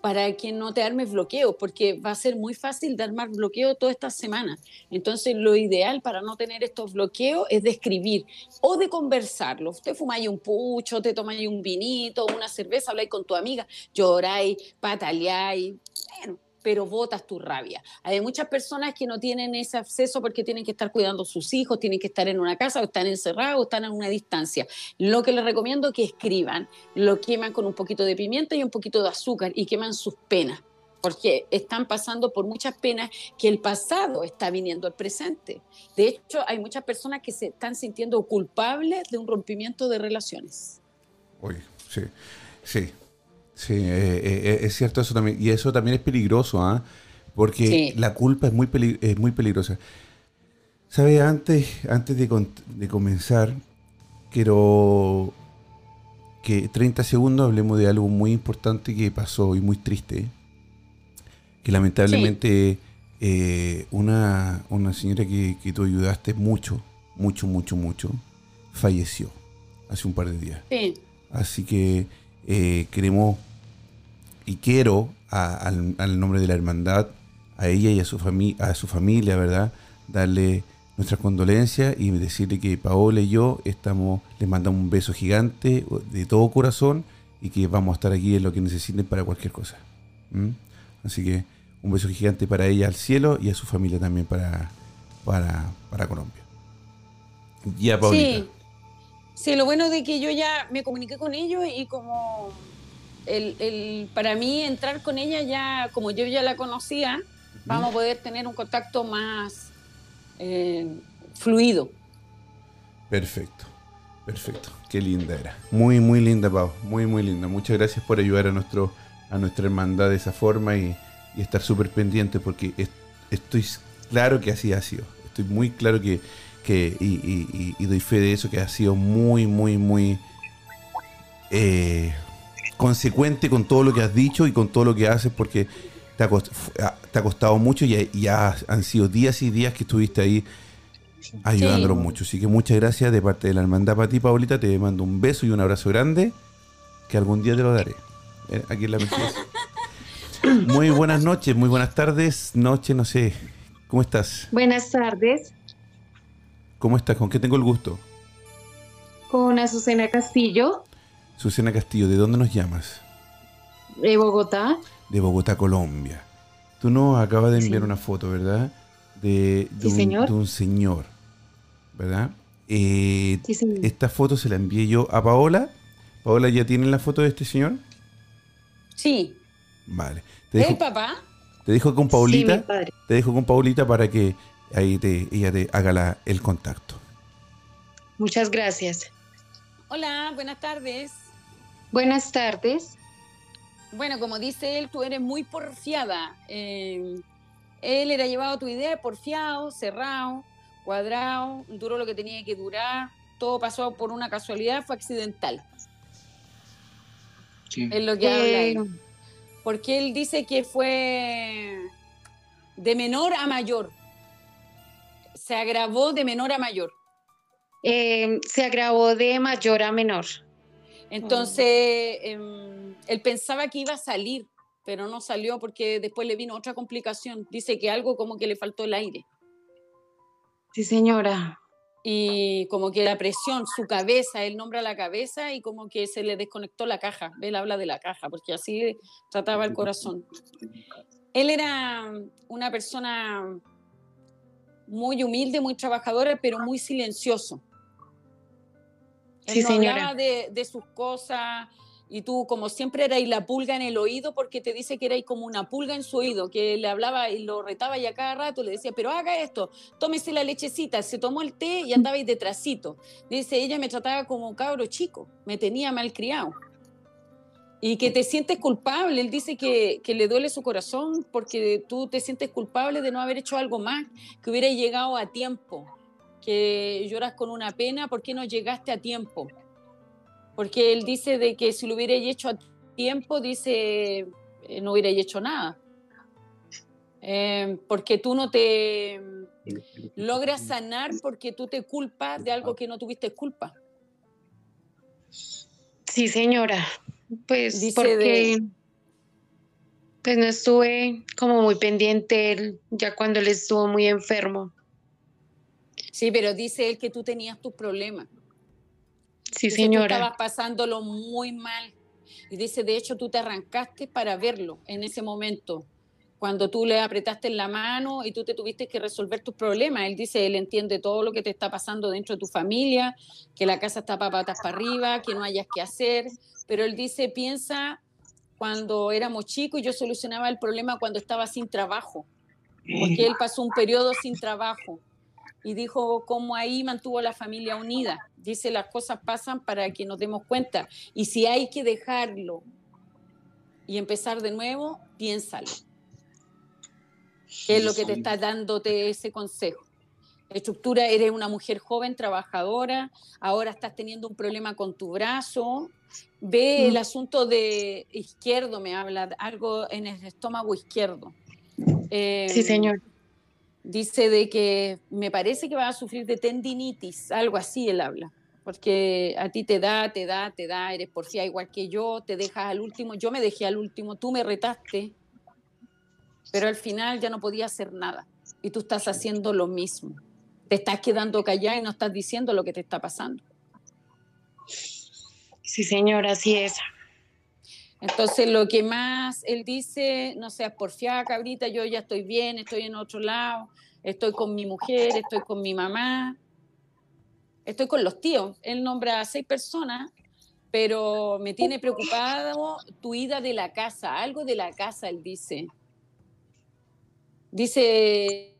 para que no te armes bloqueo, porque va a ser muy fácil de armar bloqueo toda esta semana. Entonces, lo ideal para no tener estos bloqueos es de escribir o de conversarlo. Usted fumáis un pucho, te tomáis un vinito, una cerveza, habláis con tu amiga, lloráis, pataleáis. Pero botas tu rabia. Hay muchas personas que no tienen ese acceso porque tienen que estar cuidando a sus hijos, tienen que estar en una casa o están encerrados o están a una distancia. Lo que les recomiendo es que escriban, lo queman con un poquito de pimienta y un poquito de azúcar y queman sus penas porque están pasando por muchas penas que el pasado está viniendo al presente. De hecho, hay muchas personas que se están sintiendo culpables de un rompimiento de relaciones. Uy, sí, sí, Sí, eh, eh, eh, es cierto eso también. Y eso también es peligroso, ¿ah? Porque la culpa es muy, es muy peligrosa. ¿Sabes? Antes, antes de, de, comenzar, quiero que 30 segundos hablemos de algo muy importante que pasó y muy triste. Que lamentablemente una, una, señora que, que, tú ayudaste mucho, mucho, mucho, mucho, falleció hace un par de días. Sí. Así que queremos y quiero, al, nombre de la hermandad, a ella y a su, a su familia, ¿verdad? Darle nuestras condolencias y decirle que Paola y yo estamos, les mandamos un beso gigante de todo corazón y que vamos a estar aquí en lo que necesiten para cualquier cosa. Así que un beso gigante para ella al cielo y a su familia también para, para, para Colombia. Ya, Paulita. Sí. sí, lo bueno de que yo ya me comuniqué con ellos y como el, para mí entrar con ella ya, como yo ya la conocía, vamos a poder tener un contacto más eh, fluido. Perfecto, perfecto. Qué linda era. Muy, muy linda, Pau. Muy, muy linda. Muchas gracias por ayudar a, nuestro, a nuestra hermandad de esa forma y, estar súper pendiente porque estoy claro que así ha sido. Estoy muy claro que, que y, doy fe de eso, que ha sido muy, muy, muy... Eh, consecuente con todo lo que has dicho y con todo lo que haces porque te ha, costado, mucho y ya han sido días y días que estuviste ahí ayudándolos mucho. Así que muchas gracias de parte de la hermandad para ti, Paulita. Te mando un beso y un abrazo grande que algún día te lo daré. Eh, aquí en la *laughs* Muy buenas noches, muy buenas tardes, noche, no sé ¿Cómo estás? Buenas tardes. ¿Cómo estás? ¿Con qué tengo el gusto? Con Azucena Castillo. Azucena Castillo, ¿de dónde nos llamas? De Bogotá. De Bogotá, Colombia. Tú nos acabas de enviar una foto, ¿verdad? De, sí, un, señor. de un señor, ¿verdad? Eh, sí, señor. Esta foto se la envié yo a Paola. Paola, ¿ya tiene la foto de este señor? Sí. Vale. Te dejo, ¿El papá? Te dejo con Paulita. Sí, mi padre. Te dejo con Paulita para que ahí te, ella te haga la, el contacto. Muchas gracias. Hola, buenas tardes. Buenas tardes. Bueno, como dice él, tú eres muy porfiada. Eh, él era llevado a tu idea porfiado, cerrado, cuadrado, duró lo que tenía que durar, todo pasó por una casualidad, fue accidental. Sí. Es lo que eh, habla él. Porque él dice que fue de menor a mayor. Se agravó de menor a mayor. Eh, se agravó de mayor a menor. Entonces, eh, él pensaba que iba a salir, pero no salió porque después le vino otra complicación. Dice que algo como que le faltó el aire. Sí, señora. Y como que la presión, su cabeza, él nombra la cabeza y como que se le desconectó la caja. Él habla de la caja, porque así trataba el corazón. Él era una persona muy humilde, muy trabajadora, pero muy silencioso. Él sí, no hablaba de, de, sus cosas y tú como siempre erais la pulga en el oído porque te dice que erais como una pulga en su oído, que le hablaba y lo retaba y a cada rato le decía, pero haga esto, tómese la lechecita, se tomó el té y andaba ahí detrásito. Dice, ella me trataba como cabro chico, me tenía mal criado. Y que te sientes culpable, él dice que, que le duele su corazón porque tú te sientes culpable de no haber hecho algo más, que hubiera llegado a tiempo, que lloras con una pena, ¿por qué no llegaste a tiempo? Porque él dice de que si lo hubiera hecho a tiempo, dice, eh, no hubiera hecho nada. Eh, porque tú no te logras sanar porque tú te culpas de algo que no tuviste culpa. Sí, señora. Pues Dice porque de- pues no estuve como muy pendiente él, ya cuando él estuvo muy enfermo. Sí, pero dice él que tú tenías tus problemas. Sí, Dice, Tú señora. estabas pasándolo muy mal. Y dice, de hecho, tú te arrancaste para verlo en ese momento, cuando tú le apretaste la mano y tú te tuviste que resolver tus problemas. Él dice, él entiende todo lo que te está pasando dentro de tu familia, que la casa está para patas para arriba, que no hayas que hacer. Pero él dice, piensa cuando éramos chicos y yo solucionaba el problema cuando estaba sin trabajo, porque él pasó un periodo sin trabajo y dijo cómo ahí mantuvo la familia unida. Dice, las cosas pasan para que nos demos cuenta. Y si hay que dejarlo y empezar de nuevo, piénsalo. ¿Qué es lo que te está dándote ese consejo? Estructura, eres una mujer joven, trabajadora, ahora estás teniendo un problema con tu brazo. Ve el asunto de izquierdo, me habla, algo en el estómago izquierdo. Eh, Sí, señor. Dice de que me parece que va a sufrir de tendinitis, algo así él habla, porque a ti te da, te da, te da, eres porfía igual que yo, te dejas al último, yo me dejé al último, tú me retaste, pero al final ya no podía hacer nada y tú estás haciendo lo mismo. Te estás quedando callada y no estás diciendo lo que te está pasando. Sí, señora, así es. Entonces, lo que más él dice, no seas porfiada, cabrita, yo ya estoy bien, estoy en otro lado, estoy con mi mujer, estoy con mi mamá, estoy con los tíos. Él nombra a seis personas, pero me tiene preocupado tu ida de la casa, algo de la casa, él dice. Dice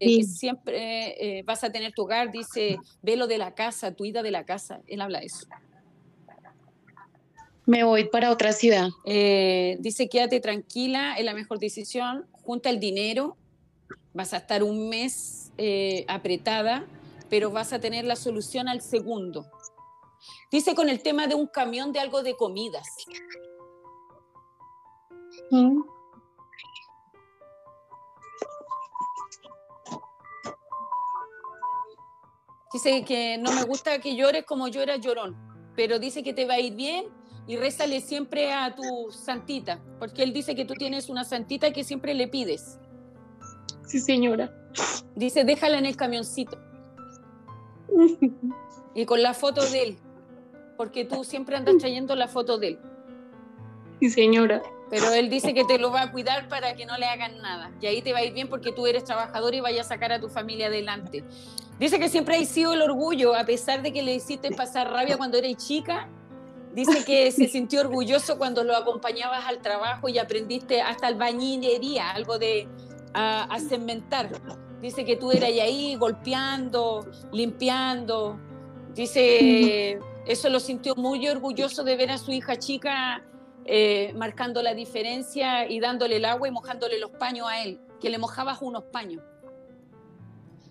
eh, Sí. que siempre eh, vas a tener tu hogar, dice, ve lo de la casa, tu ida de la casa. Él habla de eso. Me voy para otra ciudad. Eh, dice, quédate tranquila, es la mejor decisión, junta el dinero, vas a estar un mes eh, apretada, pero vas a tener la solución al segundo. Dice con el tema de un camión de algo de comidas. Mm. Dice que no me gusta que llores como yo era llorón, pero dice que te va a ir bien y rézale siempre a tu santita, porque él dice que tú tienes una santita que siempre le pides. Sí, señora. Dice, déjala en el camioncito. *laughs* Y con la foto de él. Porque tú siempre andas trayendo la foto de él. Sí, señora. Pero él dice que te lo va a cuidar para que no le hagan nada. Y ahí te va a ir bien porque tú eres trabajador y vayas a sacar a tu familia adelante. Dice que siempre ha sido el orgullo, a pesar de que le hiciste pasar rabia cuando eres chica. Dice que se sintió orgulloso cuando lo acompañabas al trabajo y aprendiste hasta albañilería, algo de a, a cementar. Dice que tú eras ahí golpeando, limpiando. Dice, eso lo sintió muy orgulloso de ver a su hija chica eh, marcando la diferencia y dándole el agua y mojándole los paños a él, que le mojabas unos paños.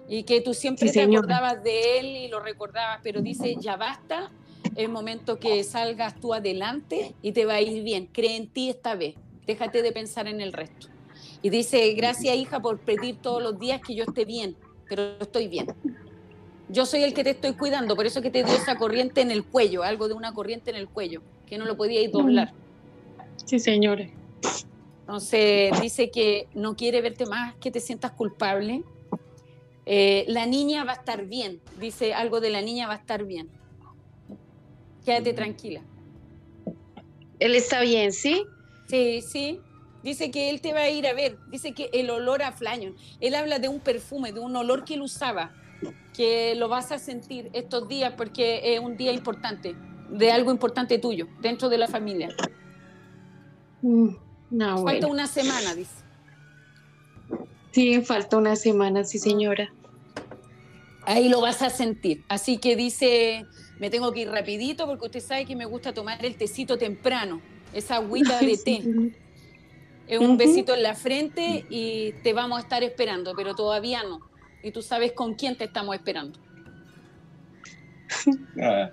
Y que tú siempre Sí, te señora. acordabas de él y lo recordabas, pero dice, ya basta, es momento que salgas tú adelante y te va a ir bien. Cree en ti esta vez, déjate de pensar en el resto. Y dice, gracias hija por pedir todos los días que yo esté bien, pero estoy bien. Yo soy el que te estoy cuidando, por eso que te dio esa corriente en el cuello, algo de una corriente en el cuello, que no lo podía ir doblar. Sí, señora. Entonces dice que no quiere verte más, que te sientas culpable. Eh, la niña va a estar bien, dice algo de la niña va a estar bien. Quédate tranquila. Él está bien, ¿sí? Sí, sí. Dice que él te va a ir a ver. Dice que el olor a flaño. Él habla de un perfume, de un olor que él usaba, que lo vas a sentir estos días porque es un día importante, de algo importante tuyo, dentro de la familia. Mm, No, Falta bueno. una semana, dice. Sí, falta una semana, sí, señora. Ahí lo vas a sentir. Así que dice, me tengo que ir rapidito porque usted sabe que me gusta tomar el tecito temprano, esa agüita de *laughs* té. Es un besito en la frente y te vamos a estar esperando, pero todavía no. Y tú sabes con quién te estamos esperando. *laughs* Ah,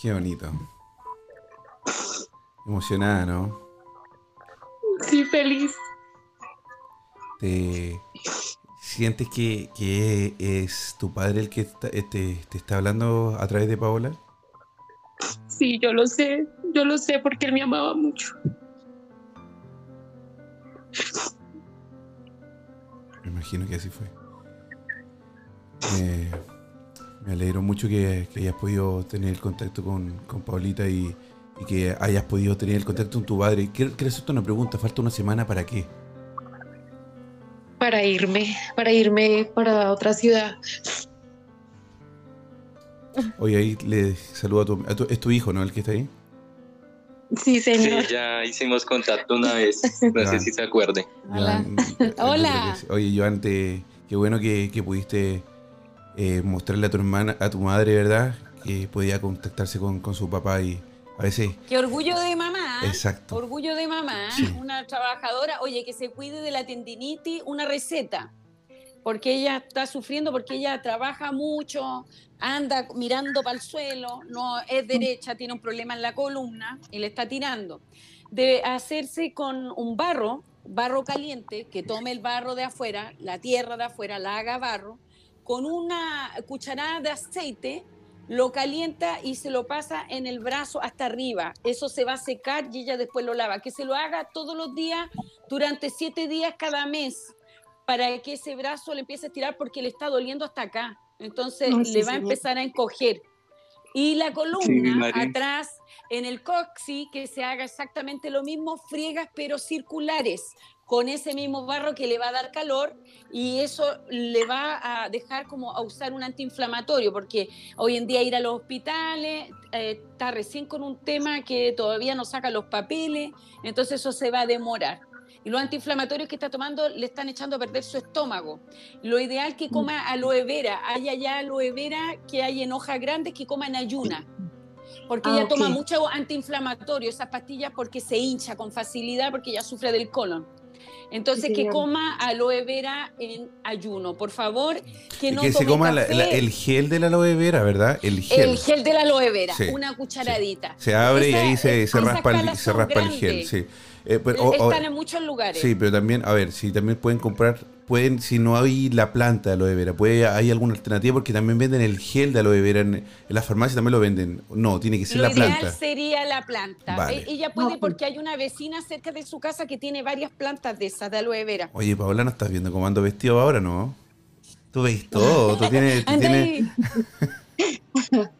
Qué bonito. Emocionada, ¿no? Sí, feliz. ¿Te sientes que, que es tu padre el que está- eh, te, te está hablando a través de Paola? Sí, yo lo sé. Yo lo sé porque él me amaba mucho. Me imagino que así fue. Me, me alegro mucho que, que hayas podido tener el contacto con, con Paulita y, y que hayas podido tener el contacto con tu padre. Quiero, quiero hacerte una pregunta. ¿Falta una semana para qué? Para irme, para irme para otra ciudad. Oye, ahí le saludo a tu, a tu- Es tu hijo, ¿no? El que está ahí. Sí, sí, señor. ya hicimos contacto una vez, no Ya. sé si se acuerde. Hola. Joan, Hola. Oye, Joan, te- qué bueno que, que pudiste eh, mostrarle a tu hermana, a tu madre, ¿verdad? Que podía contactarse con, con su papá y veces... Qué orgullo de mamá. Exacto. Orgullo de mamá, Sí. una trabajadora, oye, que se cuide de la tendinitis, una receta, porque ella está sufriendo, porque ella trabaja mucho, anda mirando para el suelo, no es derecha, tiene un problema en la columna y le está tirando. Debe hacerse con un barro, barro caliente, que tome el barro de afuera, la tierra de afuera, la haga barro, con una cucharada de aceite, lo calienta y se lo pasa en el brazo hasta arriba. Eso se va a secar y ella después lo lava. Que se lo haga todos los días durante siete días cada mes para que ese brazo le empiece a estirar porque le está doliendo hasta acá. Entonces sí, le va a empezar a encoger. Y la columna atrás, en el coxi, que se haga exactamente lo mismo, friegas pero circulares, con ese mismo barro que le va a dar calor y eso le va a dejar como a usar un antiinflamatorio, porque hoy en día ir a los hospitales eh, está recién con un tema que todavía no saca los papeles, entonces eso se va a demorar. Y los antiinflamatorios que está tomando le están echando a perder su estómago. Lo ideal que coma aloe vera. Hay allá aloe vera que hay en hojas grandes que coma en ayuna. Porque Ah, ella toma mucho antiinflamatorio, esas pastillas, porque se hincha con facilidad, porque ella sufre del colon. Entonces, Sí, que coma aloe vera en ayuno, por favor. Que no que se coma la- café. la- el gel de la aloe vera, ¿verdad? El gel. El gel de la aloe vera, Sí, una cucharadita. Se abre Esa- y ahí se, raspa, el, se raspa el gel. Sí. Eh, pero- o- o- Están en muchos lugares. sí, pero también, a ver, si también pueden comprar pueden, si no hay la planta de aloe vera, puede, hay alguna alternativa porque también venden el gel de aloe vera en, en la farmacia también lo venden. No, tiene que ser Lo la ideal planta. sería la planta. Vale. Eh, Ella puede No, porque hay una vecina cerca de su casa que tiene varias plantas de esas de aloe vera. Oye, Paola, ¿no estás viendo cómo ando vestido ahora, no? Tú ves todo, tú *laughs* tienes, tú tienes. *laughs*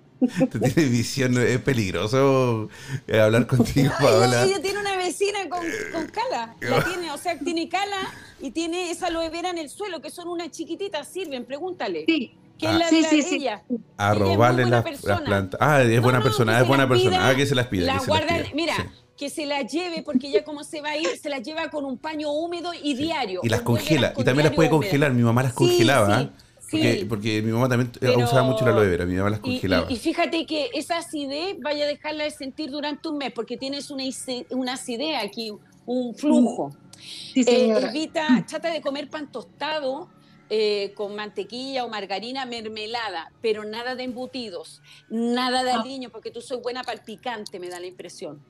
tú tienes visión, es peligroso eh, hablar *laughs* contigo, Paola. ella tiene una vecina con, con cala. La *laughs* tiene, o sea, tiene cala y tiene esa aloe vera en el suelo, que son unas chiquititas, sirven, pregúntale. Sí, ¿Qué Ah. es la Sí, de sí, la- sí. ella? A Ella robarle las, las plantas. Ah, es No, buena no, persona, es buena las persona. pida, ah, que se las pida. La que las pida. mira, Sí. que se la lleve porque ella como se va a ir, se la lleva con un paño húmedo y diario. Y las congela. con Y también las puede húmedo. congelar. Mi mamá las Sí, congelaba. sí, ¿eh? sí. Porque, porque mi mamá también eh, Pero- usaba mucho la aloe vera. Mi mamá las congelaba. y- y fíjate que esa acidez vaya a dejarla de sentir durante un mes porque tienes una, una acidez aquí, un flujo. sí, Eh, señora. evita, *clears throat* trata de comer pan tostado eh, con mantequilla o margarina, mermelada, pero nada de embutidos, nada de Ah. aliño, porque tú soy buena para el picante, me da la impresión.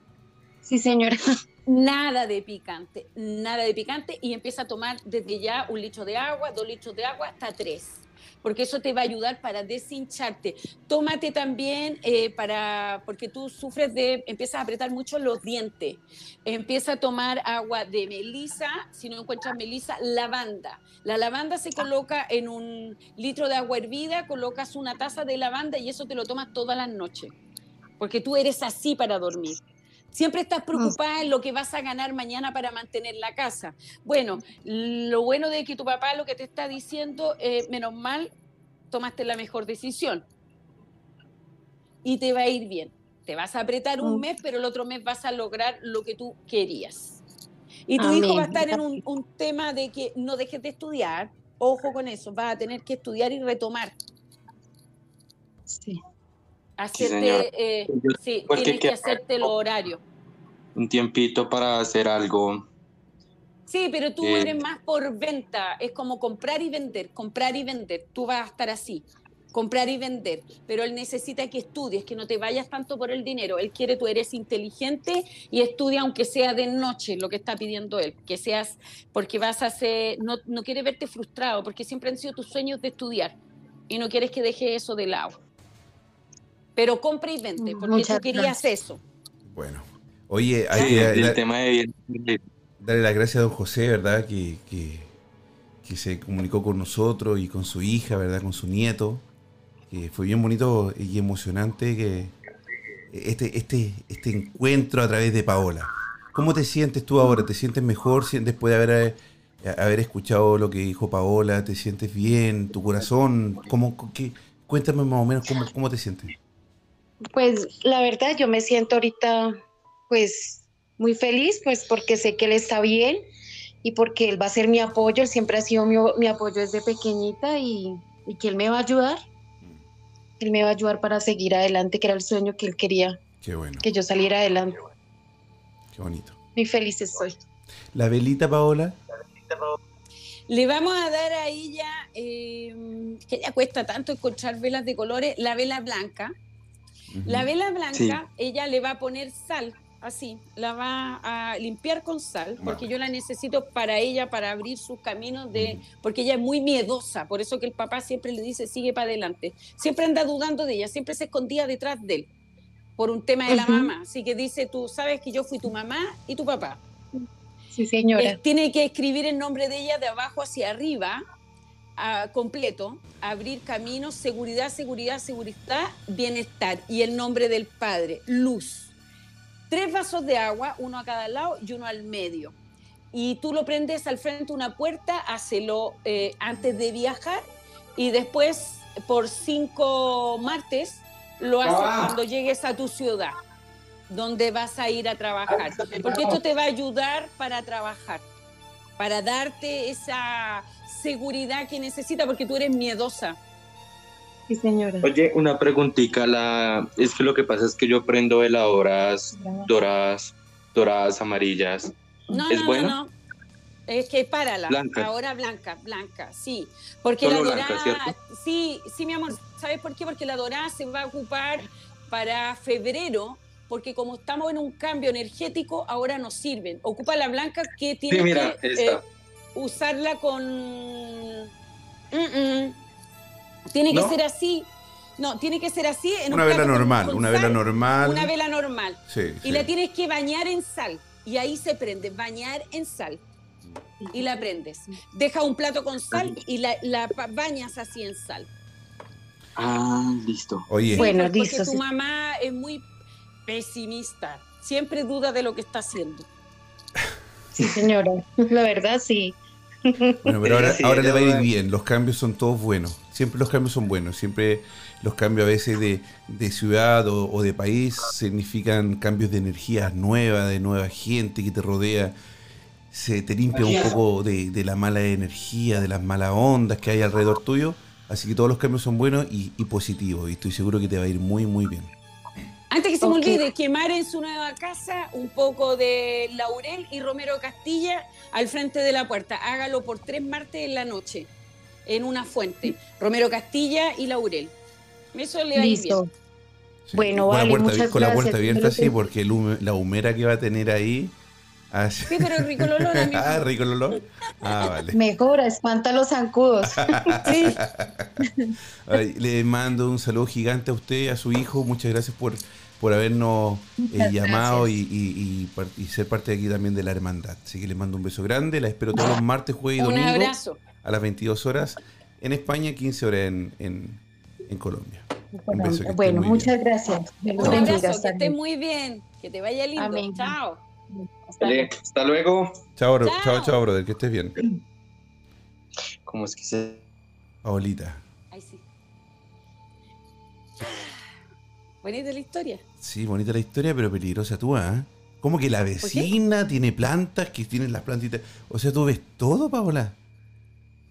Sí, señora. *laughs* Nada de picante, nada de picante y empieza a tomar desde ya un litro de agua, dos litros de agua, hasta tres, porque eso te va a ayudar para deshincharte. Tómate también eh, para, porque tú sufres de, empiezas a apretar mucho los dientes. Empieza a tomar agua de melisa, si no encuentras melisa, lavanda. La lavanda se coloca en un litro de agua hervida, colocas una taza de lavanda y eso te lo tomas todas las noches, porque tú eres así para dormir. Siempre estás preocupada en lo que vas a ganar mañana para mantener la casa. Bueno, lo bueno de que tu papá lo que te está diciendo, eh, menos mal, tomaste la mejor decisión. Y te va a ir bien. Te vas a apretar un Mm. mes, pero el otro mes vas a lograr lo que tú querías. Y tu Amén. hijo va a estar en un, un tema de que no dejes de estudiar. Ojo con eso, vas a tener que estudiar y retomar. Sí. Hacerte, eh, sí, porque tienes que que- hacerte los horarios. Un tiempito para hacer algo. Sí, pero tú Eh, eres más por venta, es como comprar y vender, comprar y vender. Tú vas a estar así, comprar y vender, pero él necesita que estudies, que no te vayas tanto por el dinero. Él quiere, tú eres inteligente y estudia aunque sea de noche, lo que está pidiendo él, que seas, porque vas a ser, no, no quiere verte frustrado, porque siempre han sido tus sueños de estudiar y no quieres que deje eso de lado. Pero compra y vende, porque Muchas tú querías eso. Bueno. Oye, hay Sí, que el tema de darle las gracias a don José, ¿verdad? Que, que, que se comunicó con nosotros y con su hija, ¿verdad? Con su nieto. Que fue bien bonito y emocionante que este, este, este encuentro a través de Paola. ¿Cómo te sientes tú ahora? ¿Te sientes mejor después de haber, eh, haber escuchado lo que dijo Paola? ¿Te sientes bien? ¿Tu corazón? ¿Cómo, qué? Cuéntame más o menos cómo, cómo te sientes. Pues la verdad yo me siento ahorita pues muy feliz pues porque sé que él está bien y porque él va a ser mi apoyo, él siempre ha sido mi, mi apoyo desde pequeñita y, y que él me va a ayudar, él me va a ayudar para seguir adelante, que era el sueño que él quería, Qué bueno, que yo saliera adelante. qué bonito. Muy feliz estoy. ¿La velita, Paola? Le vamos a dar a ella, eh, que ya cuesta tanto encontrar velas de colores, la vela blanca. La vela blanca, Sí. ella le va a poner sal, así, la va a limpiar con sal, porque yo la necesito para ella, para abrir sus caminos de, porque ella es muy miedosa, por eso que el papá siempre le dice, sigue para adelante. Siempre anda dudando de ella, siempre se escondía detrás de él, por un tema de la mamá. Así que dice, tú sabes que yo fui tu mamá y tu papá. Sí, señora. Eh, tiene que escribir el nombre de ella de abajo hacia arriba, a- completo, abrir caminos, seguridad, seguridad, seguridad, bienestar y el nombre del Padre, luz. Tres vasos de agua, uno a cada lado y uno al medio. Y tú lo prendes al frente de una puerta, hácelo eh, antes de viajar y después por cinco martes lo haces cuando llegues a tu ciudad, donde vas a ir a trabajar. Porque esto te va a ayudar para trabajar, para darte esa seguridad que necesitas, porque tú eres miedosa. Sí, señora. Oye, una preguntita, la... es que lo que pasa es que yo prendo veladoras doradas, doradas, amarillas. No, ¿Es no, bueno? no, no. Es que párala. Blanca. Ahora blanca, blanca, sí. Porque Solo la blanca, dorada, ¿cierto? sí, sí, mi amor. ¿Sabes por qué? Porque la dorada se va a ocupar para febrero, porque como estamos en un cambio energético, ahora nos sirven. Ocupa la blanca que tiene Sí, mira, que, esta. Usarla con... Tiene que ser así. No, tiene que ser así. En una vela normal, una vela normal. Una vela normal. Sí, y la tienes que bañar en sal. Y ahí se prende, bañar en sal. Y la prendes. Deja un plato con sal y la, la bañas así en sal. Ah, listo. Oye, bueno, porque tu mamá es muy pesimista. Siempre duda de lo que está haciendo. Sí, señora. La verdad, sí. Bueno, pero ahora, *laughs* le va a ir bien. Los cambios son todos buenos. Siempre los cambios son buenos. Siempre los cambios a veces de, ciudad o, de país significan cambios de energías nuevas, de nueva gente que te rodea. Se te limpia un poco de, la mala energía, de las malas ondas que hay alrededor tuyo. Así que todos los cambios son buenos y, y positivos. Y estoy seguro que te va a ir muy, muy bien. Antes que se me olvide, quemar en su nueva casa un poco de laurel y romero castilla al frente de la puerta. Hágalo por tres martes en la noche, en una fuente. Romero castilla y laurel. Eso le va a ir bien. Bueno, vale, con la puerta, con la puerta abierta, sí, porque la humera que va a tener ahí. Sí, pero rico el olor. *laughs* ah, rico el olor. Ah, vale. Mejora, espanta los zancudos. *laughs* sí. le mando un saludo gigante a usted, y a su hijo. Muchas gracias por por habernos eh, llamado y, ser parte de aquí también de la hermandad. Así que les mando un beso grande, la espero todos los *laughs* martes, jueves y domingo a las 22 horas en España, 15 horas en, Colombia. Bueno, muchas gracias. Un abrazo, que esté muy bien, que te vaya lindo. Chao. Hasta luego. Chao, chao, chao, brother, que estés bien. ¿Cómo es que se...? Paolita. Ahí sí. Bonita la historia. Sí, bonita la historia, pero peligrosa tú, ¿eh? Como que la vecina tiene plantas, que tienen las plantitas. O sea, tú ves todo, Paola.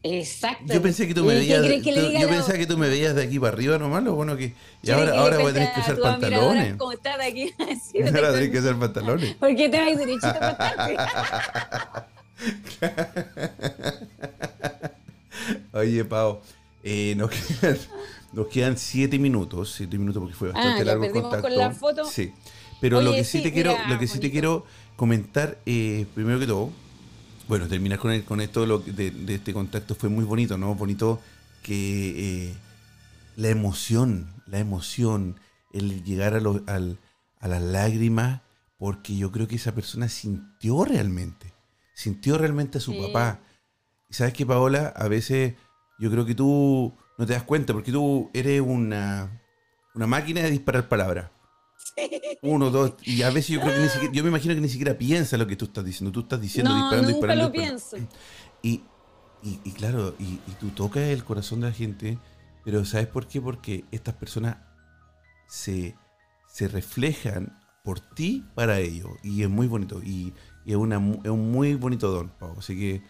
Exacto. Yo pensé que tú me veías. yo pensaba que tú me veías de aquí para arriba nomás, lo bueno que. Y ahora, ahora voy a tener que usar pantalones. ¿Cómo estás aquí? *laughs* ahora tenés que usar pantalones. Porque te vas derechito para *laughs* Oye, Pau, eh, nos *laughs* quedan nos quedan siete minutos, siete minutos porque fue bastante ah, largo el contacto. con la foto. Sí. Pero lo que sí, te quiero, lo que sí te quiero comentar, eh, primero que todo, bueno, terminar con, con esto de, este contacto fue muy bonito, ¿no? Bonito que eh, la emoción, la emoción, el llegar a, a las lágrimas, porque yo creo que esa persona sintió realmente, sintió realmente a su papá. Y sabes que, Paola, a veces yo creo que tú no te das cuenta porque tú eres una, una máquina de disparar palabras. Uno, dos, y a veces yo creo que ni siquiera, yo me imagino que ni siquiera piensa lo que tú estás diciendo. Tú estás diciendo, no, disparando, nunca disparando. lo pienso. Y, y, claro, y, tú tocas el corazón de la gente, pero ¿sabes por qué? Porque estas personas se, se reflejan por ti para ellos. Y es muy bonito. Y, es, una, es un muy bonito don, Pau. Así que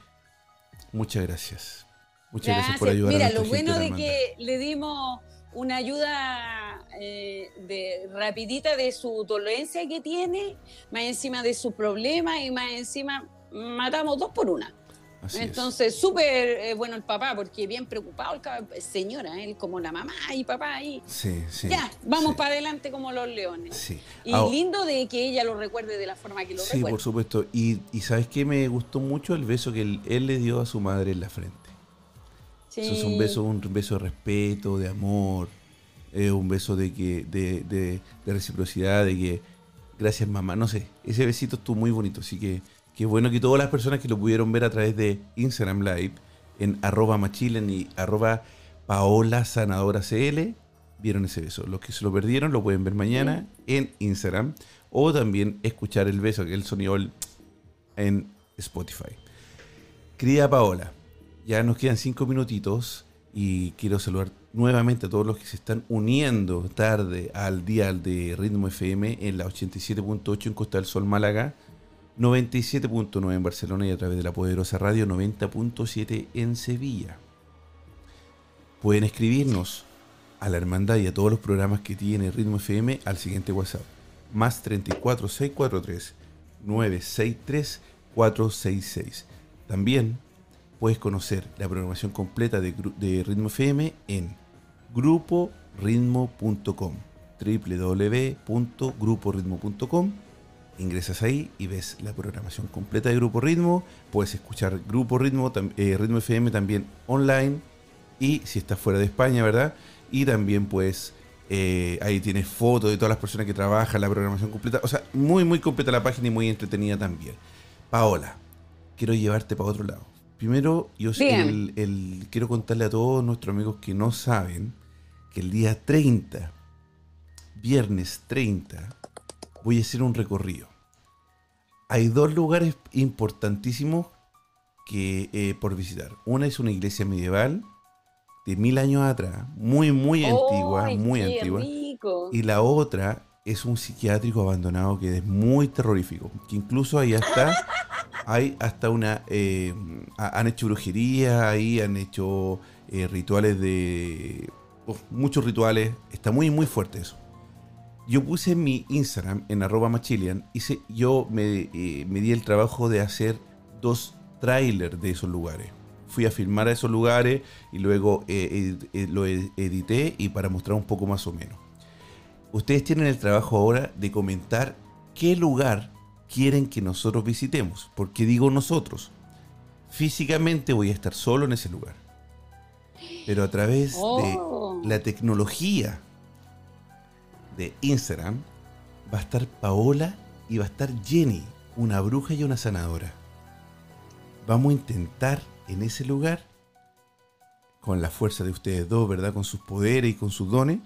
muchas gracias. Muchas gracias, por ayudar Mira, a lo bueno de que le dimos una ayuda eh, de rapidita de su dolencia que tiene, más encima de su problema y más encima matamos dos por una. Entonces, súper eh, bueno el papá, porque bien preocupado el señora, él como la mamá y papá ahí. Sí, sí. Ya, vamos para adelante como los leones. Sí. Y lindo de que ella lo recuerde de la forma que lo recuerda. Sí, por supuesto. Y, y ¿sabes qué? Me gustó mucho el beso que él le dio a su madre en la frente. Eso es un beso, un beso de respeto, de amor, eh, un beso de que, de, de, reciprocidad, de que gracias mamá, no sé, ese besito estuvo muy bonito, así que qué bueno que todas las personas que lo pudieron ver a través de Instagram Live, en arroba machilen y arroba paola sanadora cl, vieron ese beso. Los que se lo perdieron lo pueden ver mañana en Instagram o también escuchar el beso, el sonido en Spotify. Querida Paola, ya nos quedan cinco minutitos y quiero saludar nuevamente a todos los que se están uniendo tarde al día de Ritmo FM en la 87.8 en Costa del Sol Málaga, 97.9 en Barcelona y a través de la poderosa radio 90.7 en Sevilla. Pueden escribirnos a la hermandad y a todos los programas que tiene Ritmo FM al siguiente WhatsApp, más 34643 963 466. También puedes conocer la programación completa de, Ritmo FM en gruporitmo.com www.gruporitmo.com Ingresas ahí y ves la programación completa de Grupo Ritmo. Puedes escuchar Grupo Ritmo, eh, Ritmo FM también online. Y si estás fuera de España, ¿verdad? Y también pues ahí tienes fotos de todas las personas que trabajan, la programación completa. O sea, muy, muy completa la página y muy entretenida también. Paola, quiero llevarte para otro lado. Primero, yo el, quiero contarle a todos nuestros amigos que no saben que el día 30, viernes 30, voy a hacer un recorrido. Hay dos lugares importantísimos que eh, por visitar. Una es una iglesia medieval de mil años atrás, muy, muy antigua, muy antigua. Y la otra es un psiquiátrico abandonado que es muy terrorífico, que incluso ahí está, hay hasta una, eh, han hecho brujería, ahí han hecho eh, rituales de, muchos rituales, está muy, muy fuerte eso yo puse en mi Instagram, en arroba machilian, hice, yo me, eh, me, di el trabajo de hacer dos trailers de esos lugares. Fui a filmar a esos lugares y luego lo edité y para mostrar un poco más o menos. Ustedes tienen el trabajo ahora de comentar qué lugar quieren que nosotros visitemos. Porque digo nosotros. Físicamente voy a estar solo en ese lugar. Pero a través de oh. la tecnología de Instagram va a estar Paola y va a estar Jenny, una bruja y una sanadora. Vamos a intentar en ese lugar, con la fuerza de ustedes dos, ¿verdad? Con sus poderes y con sus dones,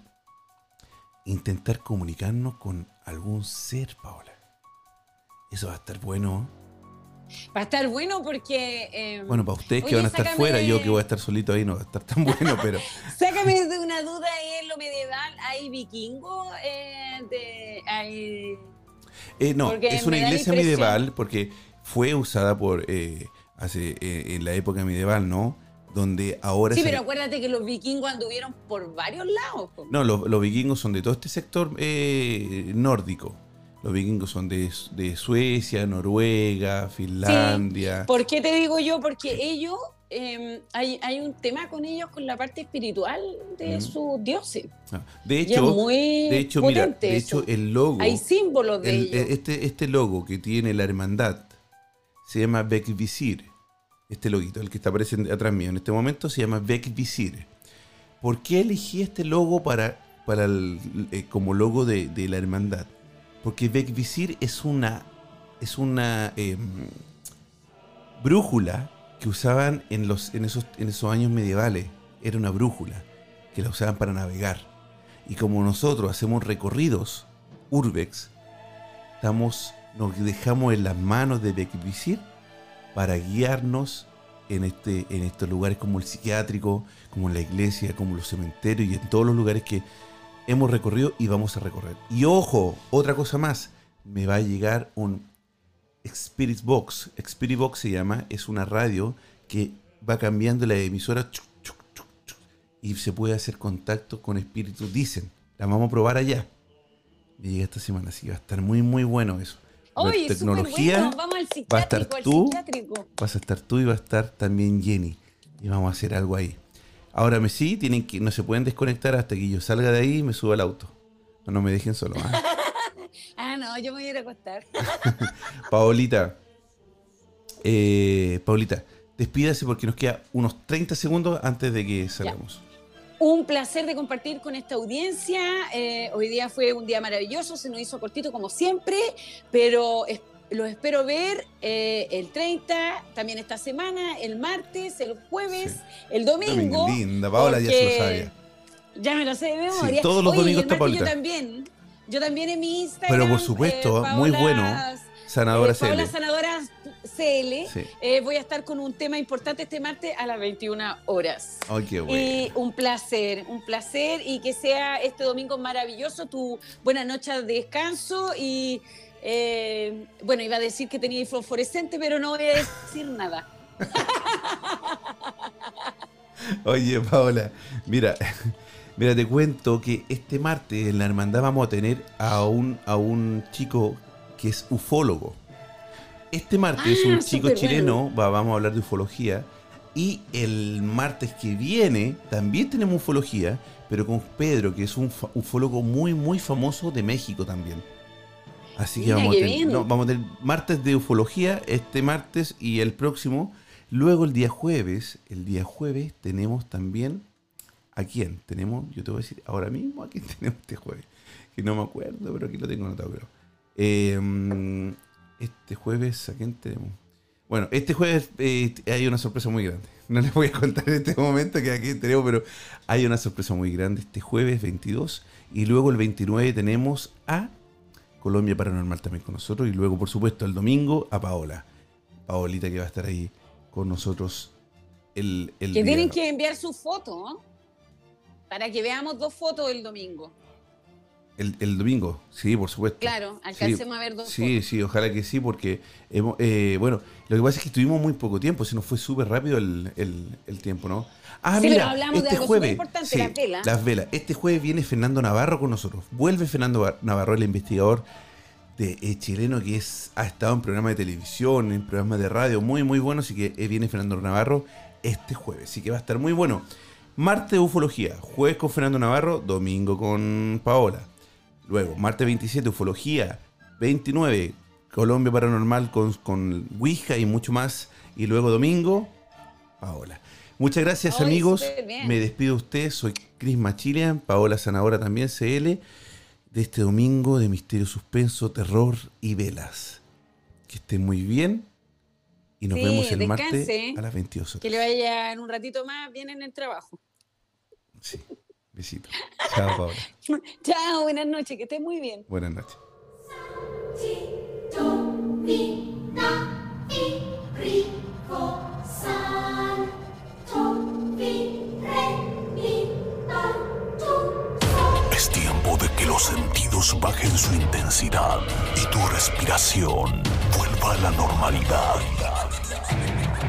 intentar comunicarnos con algún ser, Paola. Eso va a estar bueno. Va a estar bueno porque... Em, bueno, para ustedes que van a estar fuera, yo que voy a estar solito ahí no va a estar tan bueno, pero... *laughs* sácame de una duda en lo medieval. ¿Hay vikingos? Eh, eh, no, es una iglesia medieval porque fue usada por... Eh, hace en la época medieval, ¿no? Donde ahora... Sí, pero acuérdate que los vikingos anduvieron por varios lados. No, los, los vikingos son de todo este sector nórdico. Los vikingos son de, Suecia, Noruega, Finlandia. ¿Por qué te digo yo? Porque ellos, em, hay, un tema con ellos con la parte espiritual de sus dioses. Ah, de hecho, de hecho, mira, de hecho el logo. Hay símbolos de ellos. Este, este logo que tiene la hermandad se llama Bekvisir. Este loguito, el que está apareciendo atrás mío en este momento, se llama Bekvisir. ¿Por qué elegí este logo para, para eh, como logo de, la hermandad? Porque Bekvisir es una, es una em, brújula que usaban en, los, en, esos, en esos años medievales. Era una brújula que la usaban para navegar. Y como nosotros hacemos recorridos urbex, estamos, nos dejamos en las manos de Bekvisir para guiarnos en, este, en estos lugares como el psiquiátrico, como la iglesia, como los cementerios y en todos los lugares que hemos recorrido y vamos a recorrer. Y ojo, otra cosa más, me va a llegar un Spirit Box. Spirit Box se llama, es una radio que va cambiando la emisora y se puede hacer contacto con espíritus, dicen. La vamos a probar allá. Me llega esta semana, así va a estar muy, muy bueno eso. Oye, tecnología, vamos al va a estar tú, vas a estar tú y va a estar también Jenny. Y vamos a hacer algo ahí. Ahora me sí, tienen que, no se pueden desconectar hasta que yo salga de ahí y me suba al auto. No, me dejen solo. ¿ah? *laughs* ah, no, yo me voy a ir a acostar. *laughs* Paulita, eh, Paulita, despídase porque nos queda unos 30 segundos antes de que salgamos. Un placer de compartir con esta audiencia. Eh, hoy día fue un día maravilloso, se nos hizo cortito como siempre, pero los espero ver eh, el 30, también esta semana, el martes, el jueves, el domingo. linda, Paola ya se lo sabía. Ya me lo sé de memoria. todos los domingos Yo también. Yo también en mi Instagram. Pero por supuesto, eh, muy bueno. Sanadora eh, Paola Sanadora CL. voy a estar con un tema importante este martes a las 21 horas. Ay, qué bueno. Y un placer, un placer. Y que sea este domingo maravilloso, tu buena noche de descanso y eh, bueno, iba a decir que tenía fluorescente, pero no voy a decir nada. *laughs* Oye, Paola, mira, *laughs* mira, te cuento que este martes en la hermandad vamos a tener a un, a un chico que es ufólogo. Este martes es un ah, chico chileno, vamos a hablar de ufología. Y el martes que viene también tenemos ufología, pero con Pedro, que es un ufólogo muy, muy famoso de México también. Así que vamos a, tener, no, vamos a tener martes de ufología, este martes y el próximo. Luego el día jueves, el día jueves tenemos también a quién tenemos, yo te voy a decir ahora mismo a quién *laughs* tenemos este jueves, que no me acuerdo, pero aquí lo tengo anotado. Eh, este jueves, ¿a quién tenemos? Bueno, este jueves eh, hay una sorpresa muy grande. No les voy a contar en este momento que aquí tenemos, pero hay una sorpresa muy grande este jueves 22 y luego el 29 tenemos a Colombia Paranormal también con nosotros y luego, por supuesto, el domingo a Paola. Paolita que va a estar ahí con nosotros el, el Que día- tienen que enviar su foto, ¿no? Para que veamos dos fotos el domingo. El, el domingo, sí, por supuesto. Claro, alcancemos a ver dos Sí, fotos. sí, ojalá que sí, porque hemos, eh, bueno, lo que pasa es que estuvimos muy poco tiempo, se nos fue súper rápido el, el- el tiempo, ¿no? Ah, Sí, mira, pero hablamos de este algo jueves, superimportante, las velas. Las velas. Este jueves viene Fernando Navarro con nosotros. Vuelve Fernando Navarro, el investigador de, eh, chileno que es, ha estado en programas de televisión, en programas de radio, muy, muy bueno. Así que eh, viene Fernando Navarro este jueves. Así que va a estar muy bueno. Martes Ufología, jueves con Fernando Navarro, domingo con Paola. Luego, martes 27, Ufología. 29, Colombia Paranormal con, con Ouija y mucho más. Y luego domingo, Paola. Muchas gracias, amigos. Me despido de usted. Soy Cris Machilian, Paola Zanahora también, CL. De este domingo de misterio, suspenso, terror y velas. Que estén muy bien. Y nos Sí, vemos el martes descanse. a las 22 horas. Que le vaya en un ratito más, bien en el trabajo. Sí. Besito. Chao, Paola. *laughs* Chao, buenas noches, que esté muy bien. Buenas noches. Es tiempo de que los sentidos bajen su intensidad y tu respiración vuelva a la normalidad.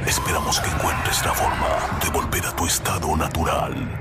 Esperamos que encuentres la forma de volver a tu estado natural.